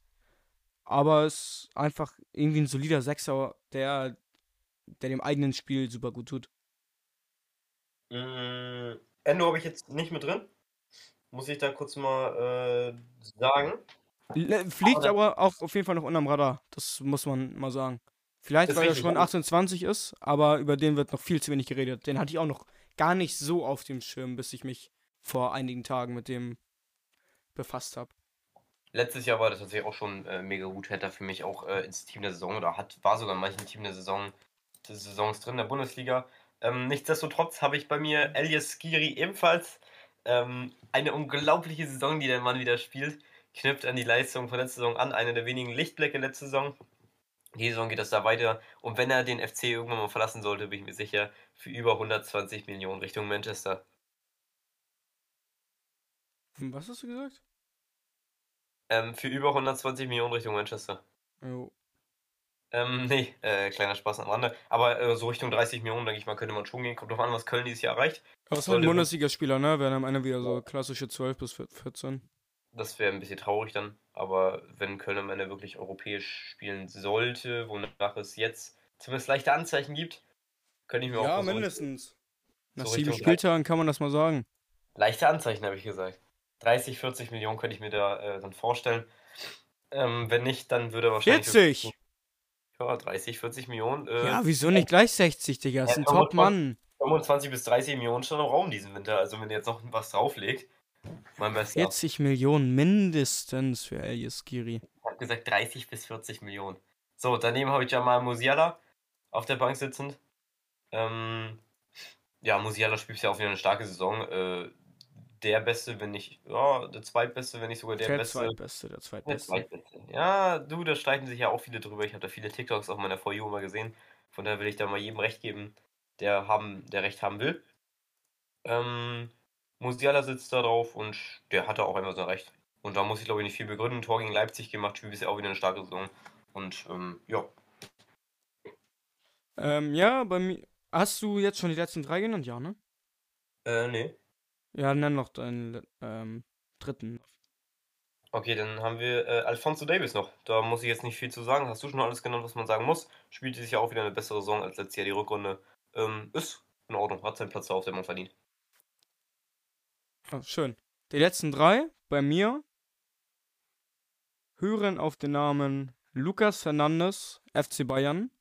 Aber ist einfach irgendwie ein solider Sechser, der, der dem eigenen Spiel super gut tut. Mm, Endo habe ich jetzt nicht mit drin. Muss ich da kurz mal äh, sagen. Le- Fliegt Aber- aber auch auf jeden Fall noch unterm Radar. Das muss man mal sagen. Vielleicht, weil er schon ja. 28 ist, aber über den wird noch viel zu wenig geredet. Den hatte ich auch noch gar nicht so auf dem Schirm, bis ich mich vor einigen Tagen mit dem befasst habe. Letztes Jahr war das tatsächlich auch schon äh, mega gut. Hätte er für mich auch äh, ins Team der Saison oder hat, war sogar in manchen Team der Saison des Saisons drin der Bundesliga. Ähm, nichtsdestotrotz habe ich bei mir Elias Skiri ebenfalls ähm, eine unglaubliche Saison, die der Mann wieder spielt. Knüpft an die Leistung von letzter Saison an, eine der wenigen Lichtblicke letzte Saison. Die Saison geht das da weiter. Und wenn er den FC irgendwann mal verlassen sollte, bin ich mir sicher, für über 120 Millionen Richtung Manchester. Hm, Was hast du gesagt? Ähm, für über 120 Millionen Richtung Manchester. Jo. Ähm, (laughs) nee, äh, kleiner Spaß am Rande. Aber äh, so Richtung 30 Millionen, denke ich mal, könnte man schon gehen. Kommt drauf an, was Köln dieses Jahr erreicht. Aber es ein Bundesligaspieler, ne? Wären am Ende wieder so klassische 12 bis 14. Das wäre ein bisschen traurig dann. Aber wenn Köln am Ende wirklich europäisch spielen sollte, wonach es jetzt zumindest leichte Anzeichen gibt, könnte ich mir auch Ja, mal so- mindestens. Nach sieben Spieltagen kann man das mal sagen. Leichte Anzeichen, habe ich gesagt. 30, 40 Millionen könnte ich mir da äh, dann vorstellen. Ähm, wenn nicht, dann würde er wahrscheinlich. 40! Ja, 30, 40 Millionen. Äh, Ja, wieso nicht gleich 60, Digga? Ist Ja, ein aber Top-Mann. 25 bis 30 Millionen schon im Raum diesen Winter. Also wenn ihr jetzt noch was drauflegt, mein Bester. 40 Millionen mindestens für Elias Giri. Ich habe gesagt 30 bis 40 Millionen. So, daneben habe ich Jamal Musiala auf der Bank sitzend. Ähm, ja, Musiala spielt ja auch wieder eine starke Saison. Äh, der Beste, wenn nicht, ja, der Zweitbeste, wenn nicht sogar der, Der, Beste. Zweitbeste, der Der Zweitbeste. Ja, du, da streiten sich ja auch viele drüber. Ich habe da viele TikToks auf meiner For You mal gesehen. Von daher will ich da mal jedem recht geben, der haben, der recht haben will. Ähm, Musiala sitzt da drauf und der hatte auch immer so recht. Und da muss ich glaube ich nicht viel begründen. Tor gegen Leipzig gemacht, spielt bisher auch wieder eine starke Saison. Und ähm, ja, Ähm, ja, bei mir. Hast du jetzt schon die letzten drei genannt? Ja, ne? äh, nee. Ja, nenn noch deinen ähm, dritten. Okay, dann haben wir äh, Alfonso Davis noch. Da muss ich jetzt nicht viel zu sagen. Hast du schon alles genannt, was man sagen muss? Spielt sich ja auch wieder eine bessere Saison als letztes Jahr die Rückrunde. Ähm, ist in Ordnung, hat seinen Platz da auf der Mann verdient. Ah, schön. Die letzten drei bei mir hören auf den Namen Lukas Fernandes, FC Bayern,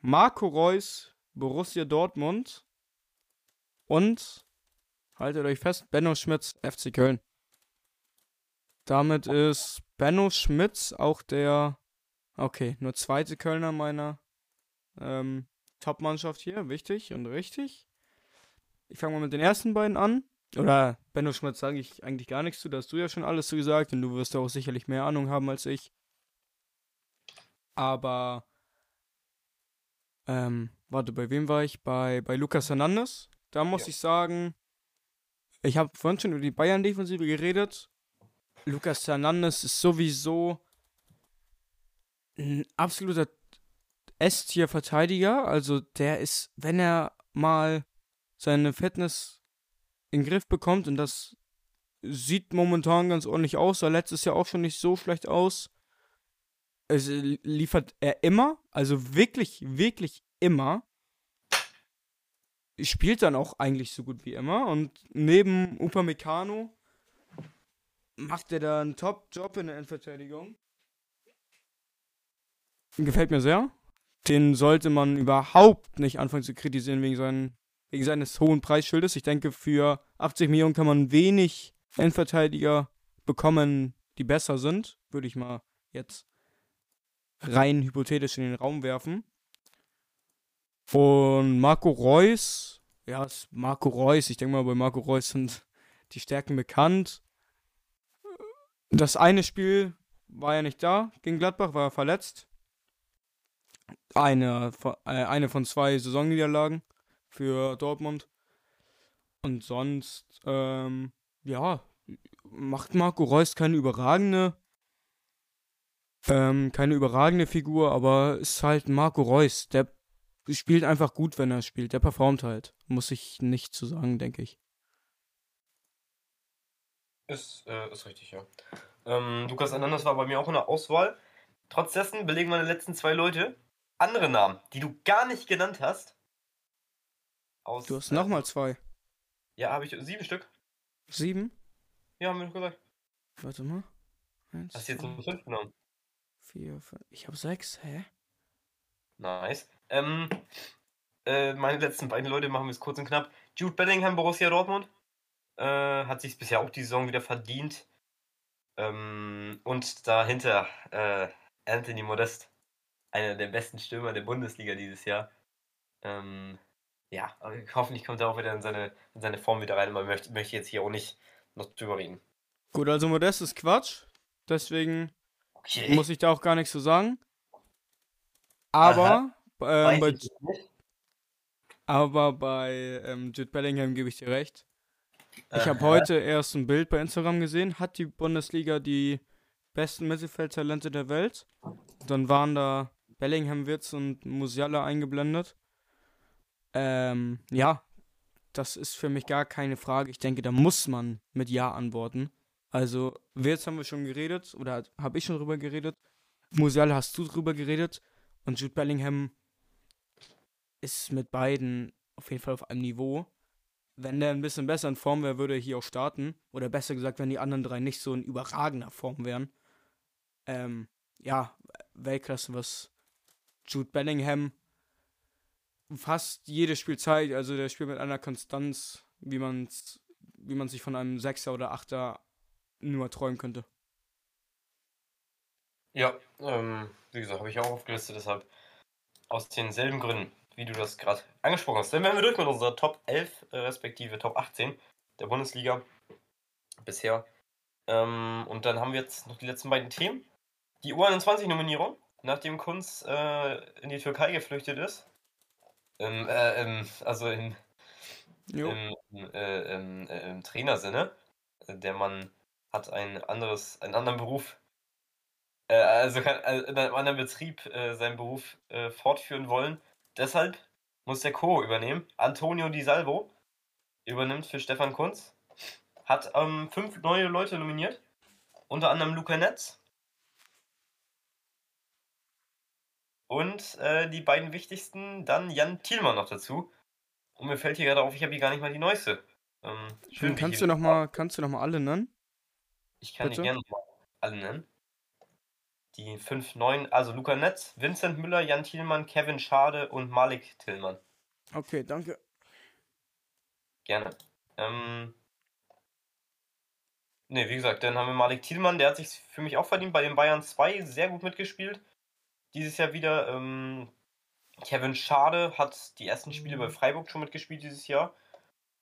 Marco Reus, Borussia Dortmund und, haltet euch fest, Benno Schmitz, FC Köln. Damit ist Benno Schmitz auch der, okay, nur zweite Kölner meiner ähm, Top-Mannschaft hier, wichtig und richtig. Ich fange mal mit den ersten beiden an. Oder Benno Schmitz sage ich eigentlich gar nichts zu, da hast du ja schon alles zu gesagt und du wirst auch sicherlich mehr Ahnung haben als ich. Aber, ähm, warte, bei wem war ich? Bei, bei Lucas Hernandez. Da muss Ja. ich sagen, ich habe vorhin schon über die Bayern-Defensive geredet. Lucas Hernandez ist sowieso ein absoluter S-Tier-Verteidiger. Also der ist, wenn er mal seine Fitness in den Griff bekommt und das sieht momentan ganz ordentlich aus, sah letztes Jahr auch schon nicht so schlecht aus. Es liefert er immer, also wirklich, wirklich immer. Spielt dann auch eigentlich so gut wie immer und neben Upamecano macht er da einen Top-Job in der Endverteidigung. Gefällt mir sehr. Den sollte man überhaupt nicht anfangen zu kritisieren wegen, seinen, wegen seines hohen Preisschildes. Ich denke, für 80 Millionen kann man wenig Endverteidiger bekommen, die besser sind. Würde ich mal jetzt rein hypothetisch in den Raum werfen. Und Marco Reus, ja, Marco Reus, ich denke mal, bei Marco Reus sind die Stärken bekannt. Das eine Spiel war er nicht da, gegen Gladbach war er verletzt. Eine, äh, eine von zwei Saisonniederlagen für Dortmund. Und sonst, ähm, ja, macht Marco Reus keine überragende, ähm, keine überragende Figur, aber ist halt Marco Reus. Der spielt einfach gut, wenn er spielt. Der performt halt. Muss ich nicht zu sagen, denke ich. Ist, äh, ist richtig, ja. Ähm, Lukas Hernandez war bei mir auch in der Auswahl. Trotz dessen belegen meine letzten zwei Leute andere Namen, die du gar nicht genannt hast. Aus, du hast äh, nochmal zwei. Ja, habe ich sieben Stück. Sieben? Ja, haben wir doch gesagt. Warte mal. Eins, hast du jetzt noch fünf genommen? Vier, fünf. Ich habe sechs, hä? Nice. Ähm, äh, meine letzten beiden Leute machen wir es kurz und knapp. Jude Bellingham, Borussia Dortmund. Äh, hat sich bisher auch die Saison wieder verdient. Ähm, und dahinter äh, Anthony Modest, einer der besten Stürmer der Bundesliga dieses Jahr. Ähm, ja, hoffentlich kommt er auch wieder in seine, in seine Form wieder rein. Man möchte, möchte jetzt hier auch nicht noch drüber reden. Gut, also Modest ist Quatsch. Deswegen okay. muss ich da auch gar nichts zu sagen. Aber ähm, bei, aber bei ähm, Jude Bellingham gebe ich dir recht. Ich habe heute erst ein Bild bei Instagram gesehen. Hat die Bundesliga die besten Mittelfeldtalente der Welt? Dann waren da Bellingham, Witz und Musiala eingeblendet. Ähm, ja, das ist für mich gar keine Frage. Ich denke, da muss man mit Ja antworten. Also, Wirtz haben wir schon geredet oder habe ich schon drüber geredet. Musiala hast du drüber geredet. Und Jude Bellingham ist mit beiden auf jeden Fall auf einem Niveau. Wenn der ein bisschen besser in Form wäre, würde er hier auch starten. Oder besser gesagt, wenn die anderen drei nicht so in überragender Form wären. Ähm, ja, Weltklasse, was Jude Bellingham fast jedes Spiel zeigt. Also der spielt mit einer Konstanz, wie man wie man sich von einem Sechser oder Achter nur träumen könnte. Ja, ähm, wie gesagt, habe ich auch aufgelistet, deshalb aus denselben Gründen, wie du das gerade angesprochen hast. Dann werden wir durch mit unserer Top 11, äh, respektive Top 18 der Bundesliga bisher. Ähm, und dann haben wir jetzt noch die letzten beiden Themen. Die U21-Nominierung, nachdem Kunz äh, in die Türkei geflüchtet ist. Im, äh, im, also im, im, äh, im, äh, im Trainersinne. Der Mann hat ein anderes, einen anderen Beruf äh, also kann also in einem anderen Betrieb äh, seinen Beruf äh, fortführen wollen. Deshalb muss der Co. übernehmen. Antonio Di Salvo übernimmt für Stefan Kunz. Hat ähm, fünf neue Leute nominiert. Unter anderem Luca Netz. Und äh, die beiden wichtigsten, dann Jan Thielmann noch dazu. Und mir fällt hier gerade auf, ich habe hier gar nicht mal die neueste. Ähm, schön, kannst, du noch mal, kannst du noch mal alle nennen? Ich kann Bitte? die gerne alle nennen. Die fünf neuen, also Luca Netz, Vincent Müller, Jan Thielmann, Kevin Schade und Malik Tillmann. Okay, danke. Gerne. Ähm, ne, wie gesagt, dann haben wir Malik Thielmann, der hat sich für mich auch verdient, bei den Bayern 2 sehr gut mitgespielt. Dieses Jahr wieder. Ähm, Kevin Schade hat die ersten Spiele bei Freiburg schon mitgespielt dieses Jahr.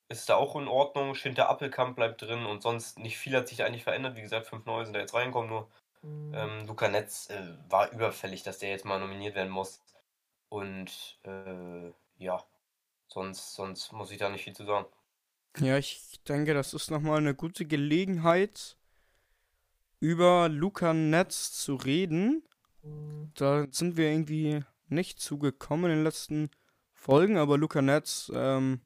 Ist da auch in Ordnung. Schinter Appelkamp bleibt drin und sonst nicht viel hat sich eigentlich verändert. Wie gesagt, fünf neue sind da jetzt reingekommen, nur Mhm. Ähm, Luca Netz äh, war überfällig, dass der jetzt mal nominiert werden muss. Und äh, ja, sonst, sonst muss ich da nicht viel zu sagen. Ja, ich denke, das ist nochmal eine gute Gelegenheit, über Luca Netz zu reden. Da sind wir irgendwie nicht zugekommen in den letzten Folgen, aber Luca Netz, ähm,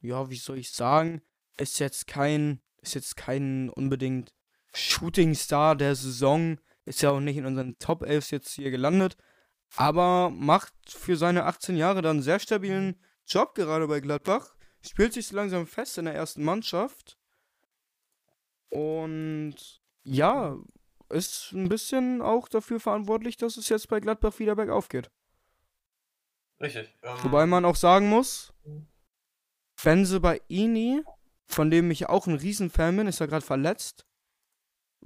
ja, wie soll ich sagen, ist jetzt kein, ist jetzt kein unbedingt Shooting Star der Saison, ist ja auch nicht in unseren Top 11 jetzt hier gelandet, aber macht für seine 18 Jahre dann einen sehr stabilen Job gerade bei Gladbach, spielt sich so langsam fest in der ersten Mannschaft und ja, ist ein bisschen auch dafür verantwortlich, dass es jetzt bei Gladbach wieder bergauf geht. Richtig. Ähm, Wobei man auch sagen muss, Benze Baini, von dem ich auch ein Riesenfan bin, ist ja gerade verletzt.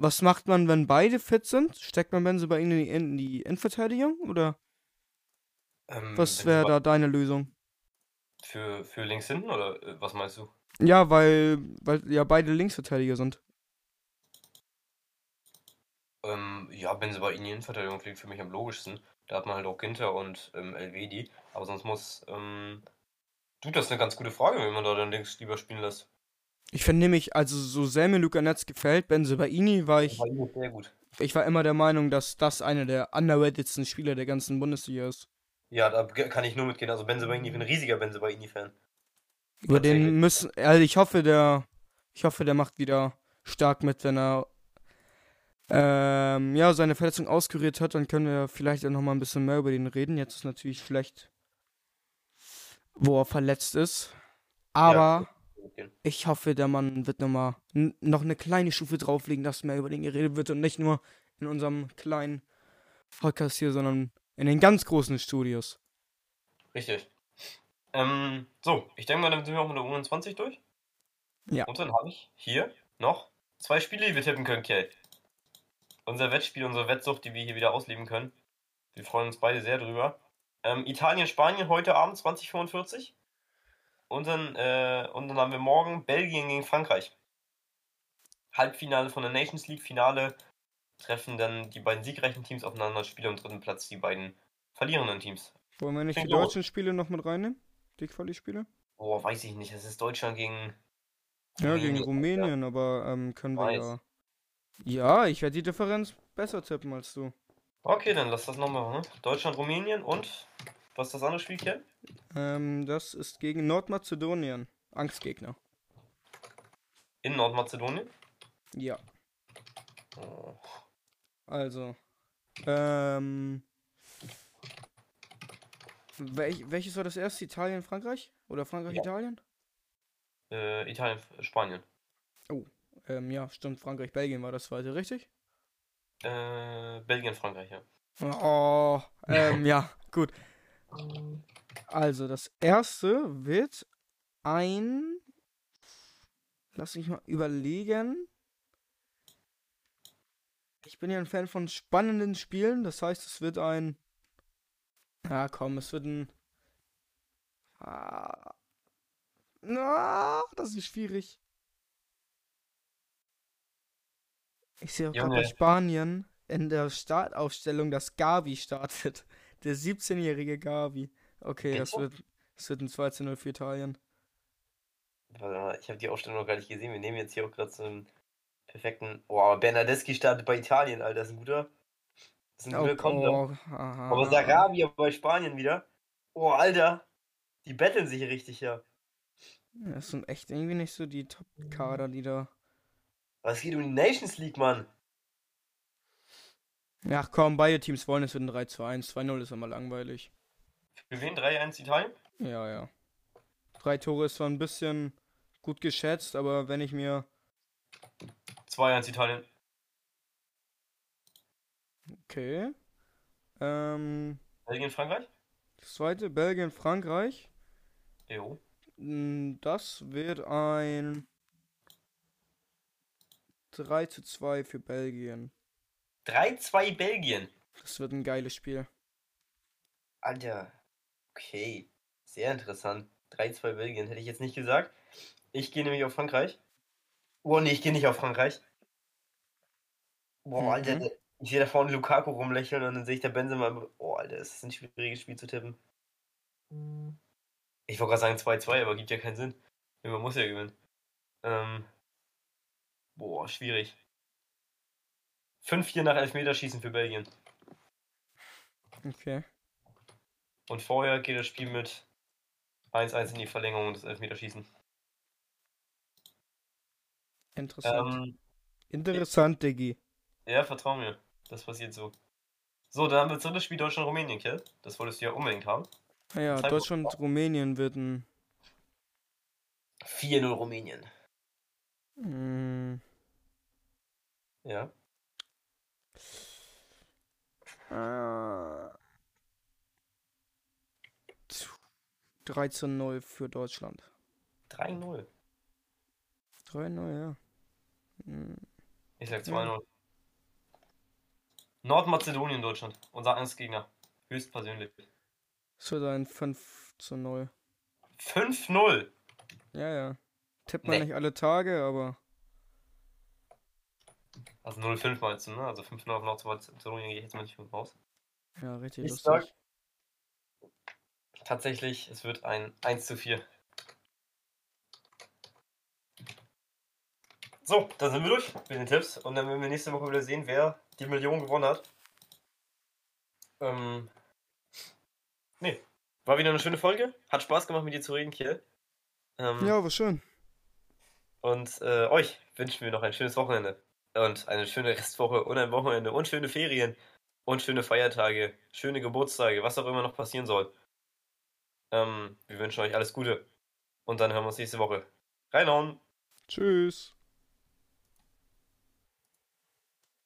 Was macht man, wenn beide fit sind? Steckt man Benze Baini in die Innenverteidigung? Oder ähm, was wäre da deine Lösung? Für, für links hinten oder äh, was meinst du? Ja, weil, weil ja beide Linksverteidiger sind. Ähm, ja, Benzema in die Innenverteidigung klingt für mich am logischsten. Da hat man halt auch Ginter und ähm, Elvedi. Aber sonst muss. Ähm, du, das ist eine ganz gute Frage, wenn man da dann links lieber spielen lässt. Ich finde nämlich, also so sehr mir Luca Netz gefällt, Benze Baini war ich, War sehr gut. ich war immer der Meinung, dass das einer der underratedsten Spieler der ganzen Bundesliga ist. Ja, da kann ich nur mitgehen. Also Benzebaini, ich bin ein riesiger Benzebaini-Fan. Über Tatsächlich. den müssen, also ich hoffe, der, ich hoffe, der macht wieder stark mit, wenn er, ähm, ja, seine Verletzung auskuriert hat, dann können wir vielleicht auch noch mal ein bisschen mehr über den reden. Jetzt ist natürlich schlecht, wo er verletzt ist. Aber Ich hoffe, der Mann wird noch mal n- noch eine kleine Stufe drauflegen, dass mehr über den geredet wird und nicht nur in unserem kleinen Podcast hier, sondern in den ganz großen Studios. Richtig. Ähm, so, ich denke mal, dann sind wir auch mit der U21 durch. Ja. Und dann habe ich hier noch zwei Spiele, die wir tippen können, Kjell. Unser Wettspiel, unsere Wettsucht, die wir hier wieder ausleben können. Wir freuen uns beide sehr drüber. Ähm, Italien, Spanien heute Abend 2045. Und dann, äh, und dann haben wir morgen Belgien gegen Frankreich. Halbfinale von der Nations League, Finale treffen dann die beiden siegreichen Teams aufeinander, Spiele am dritten Platz die beiden verlierenden Teams. Wollen wir nicht die Klingt los. deutschen Spiele noch mit reinnehmen? Die Quali-Spiele? Boah, weiß ich nicht. Es ist Deutschland gegen. Ja, gegen Rumänien, Rumänien, aber ähm, können wir Weiß. ja. Ja, ich werde die Differenz besser tippen als du. Okay, dann lass das noch machen. Ne? Deutschland, Rumänien und. Was ist das andere Spiel, Ken? Ähm, das ist gegen Nordmazedonien. Angstgegner. In Nordmazedonien. Ja, Oh. also. Ähm. Welch, welches war das erste? Italien, Frankreich? Oder Frankreich, Ja. Italien? Äh, Italien, Spanien. Ähm, ja, stimmt. Frankreich, Belgien war das zweite, richtig? Äh, Belgien, Frankreich, ja. Oh, ähm, (laughs) ja, gut. Also, das erste wird ein. Lass mich mal überlegen. Ich bin ja ein Fan von spannenden Spielen, das heißt, es wird ein. Ja, komm, es wird ein. Ah, na, das ist schwierig. Ich sehe auch gerade bei Junge. Spanien in der Startaufstellung, dass Gavi startet. Der 17-jährige Gavi. Okay, das wird, das wird ein 2-0 für Italien. Warte mal, ich habe die Aufstellung noch gar nicht gesehen. Wir nehmen jetzt hier auch gerade so einen perfekten. Oh, aber Bernardeschi startet bei Italien, Alter. Das ist ein guter. Das ist ein guter Konter. oh, aha. Aber Sarabia bei Spanien wieder. Oh, Alter. Die betteln sich richtig. Ja, Das sind echt irgendwie nicht so die Top-Kader, die da. Was geht um die Nations League, Mann? Ja, komm, beide Teams wollen, es wird ein 3 zu 1. 2-0 ist immer langweilig. Für wen? 3-1 Italien? Ja, ja. Drei Tore ist zwar ein bisschen gut geschätzt, aber wenn ich mir. 2-1 Italien. Okay. Ähm. Belgien, Frankreich? Das zweite, Belgien, Frankreich. Jo. Mm, Das wird ein 3 zu 2 für Belgien. 3-2 Belgien. Das wird ein geiles Spiel. Alter. Okay. Sehr interessant. 3-2 Belgien hätte ich jetzt nicht gesagt. Ich gehe nämlich auf Frankreich. Oh nee, ich gehe nicht auf Frankreich. Boah, Mhm. Alter, ich sehe da vorne Lukaku rumlächeln und dann sehe ich der Benzema. Oh, Alter, das ist ein schwieriges Spiel zu tippen. Ich wollte gerade sagen 2-2, aber gibt ja keinen Sinn. Man muss ja gewinnen. Ähm. Boah, schwierig. 5-4 nach Elfmeterschießen für Belgien. Okay. Und vorher geht das Spiel mit 1-1 in die Verlängerung und das Elfmeterschießen. Interessant. Ähm, Interessant, Diggi. ja, vertrau mir. Das passiert so. So, dann haben wir drittes Spiel Deutschland-Rumänien, Kill. Das wolltest du ja unbedingt haben. Naja, Zeit- Deutschland-Rumänien wird ein. 4-0 Rumänien. Mm, Ja. Äh, 13-0 für Deutschland. 3-0. 3-0, ja. Mm, Ich sag Ja. 2-0. Nordmazedonien, Deutschland. Unser Angstgegner. Höchstpersönlich. Es wird ein 5 zu 0. 5-0. Ja, ja. Tippt man Nee. nicht alle Tage, aber. Also 0-5 meinst du, ne? Also 5-0 auf Nordmazedonien gehe ich jetzt mal nicht mit raus. Ja, richtig Ich lustig. sag- Tatsächlich, es wird ein 1 zu 4. So, dann sind wir durch mit den Tipps und dann werden wir nächste Woche wieder sehen, wer die Million gewonnen hat. Ähm. Nee. War wieder eine schöne Folge. Hat Spaß gemacht, mit dir zu reden, Kiel. Ähm, Ja, war schön. Und äh, euch wünschen wir noch ein schönes Wochenende. Und eine schöne Restwoche und ein Wochenende und schöne Ferien und schöne Feiertage, schöne Geburtstage, was auch immer noch passieren soll. Ähm, wir wünschen euch alles Gute. Und dann hören wir uns nächste Woche. Reinhauen! Tschüss.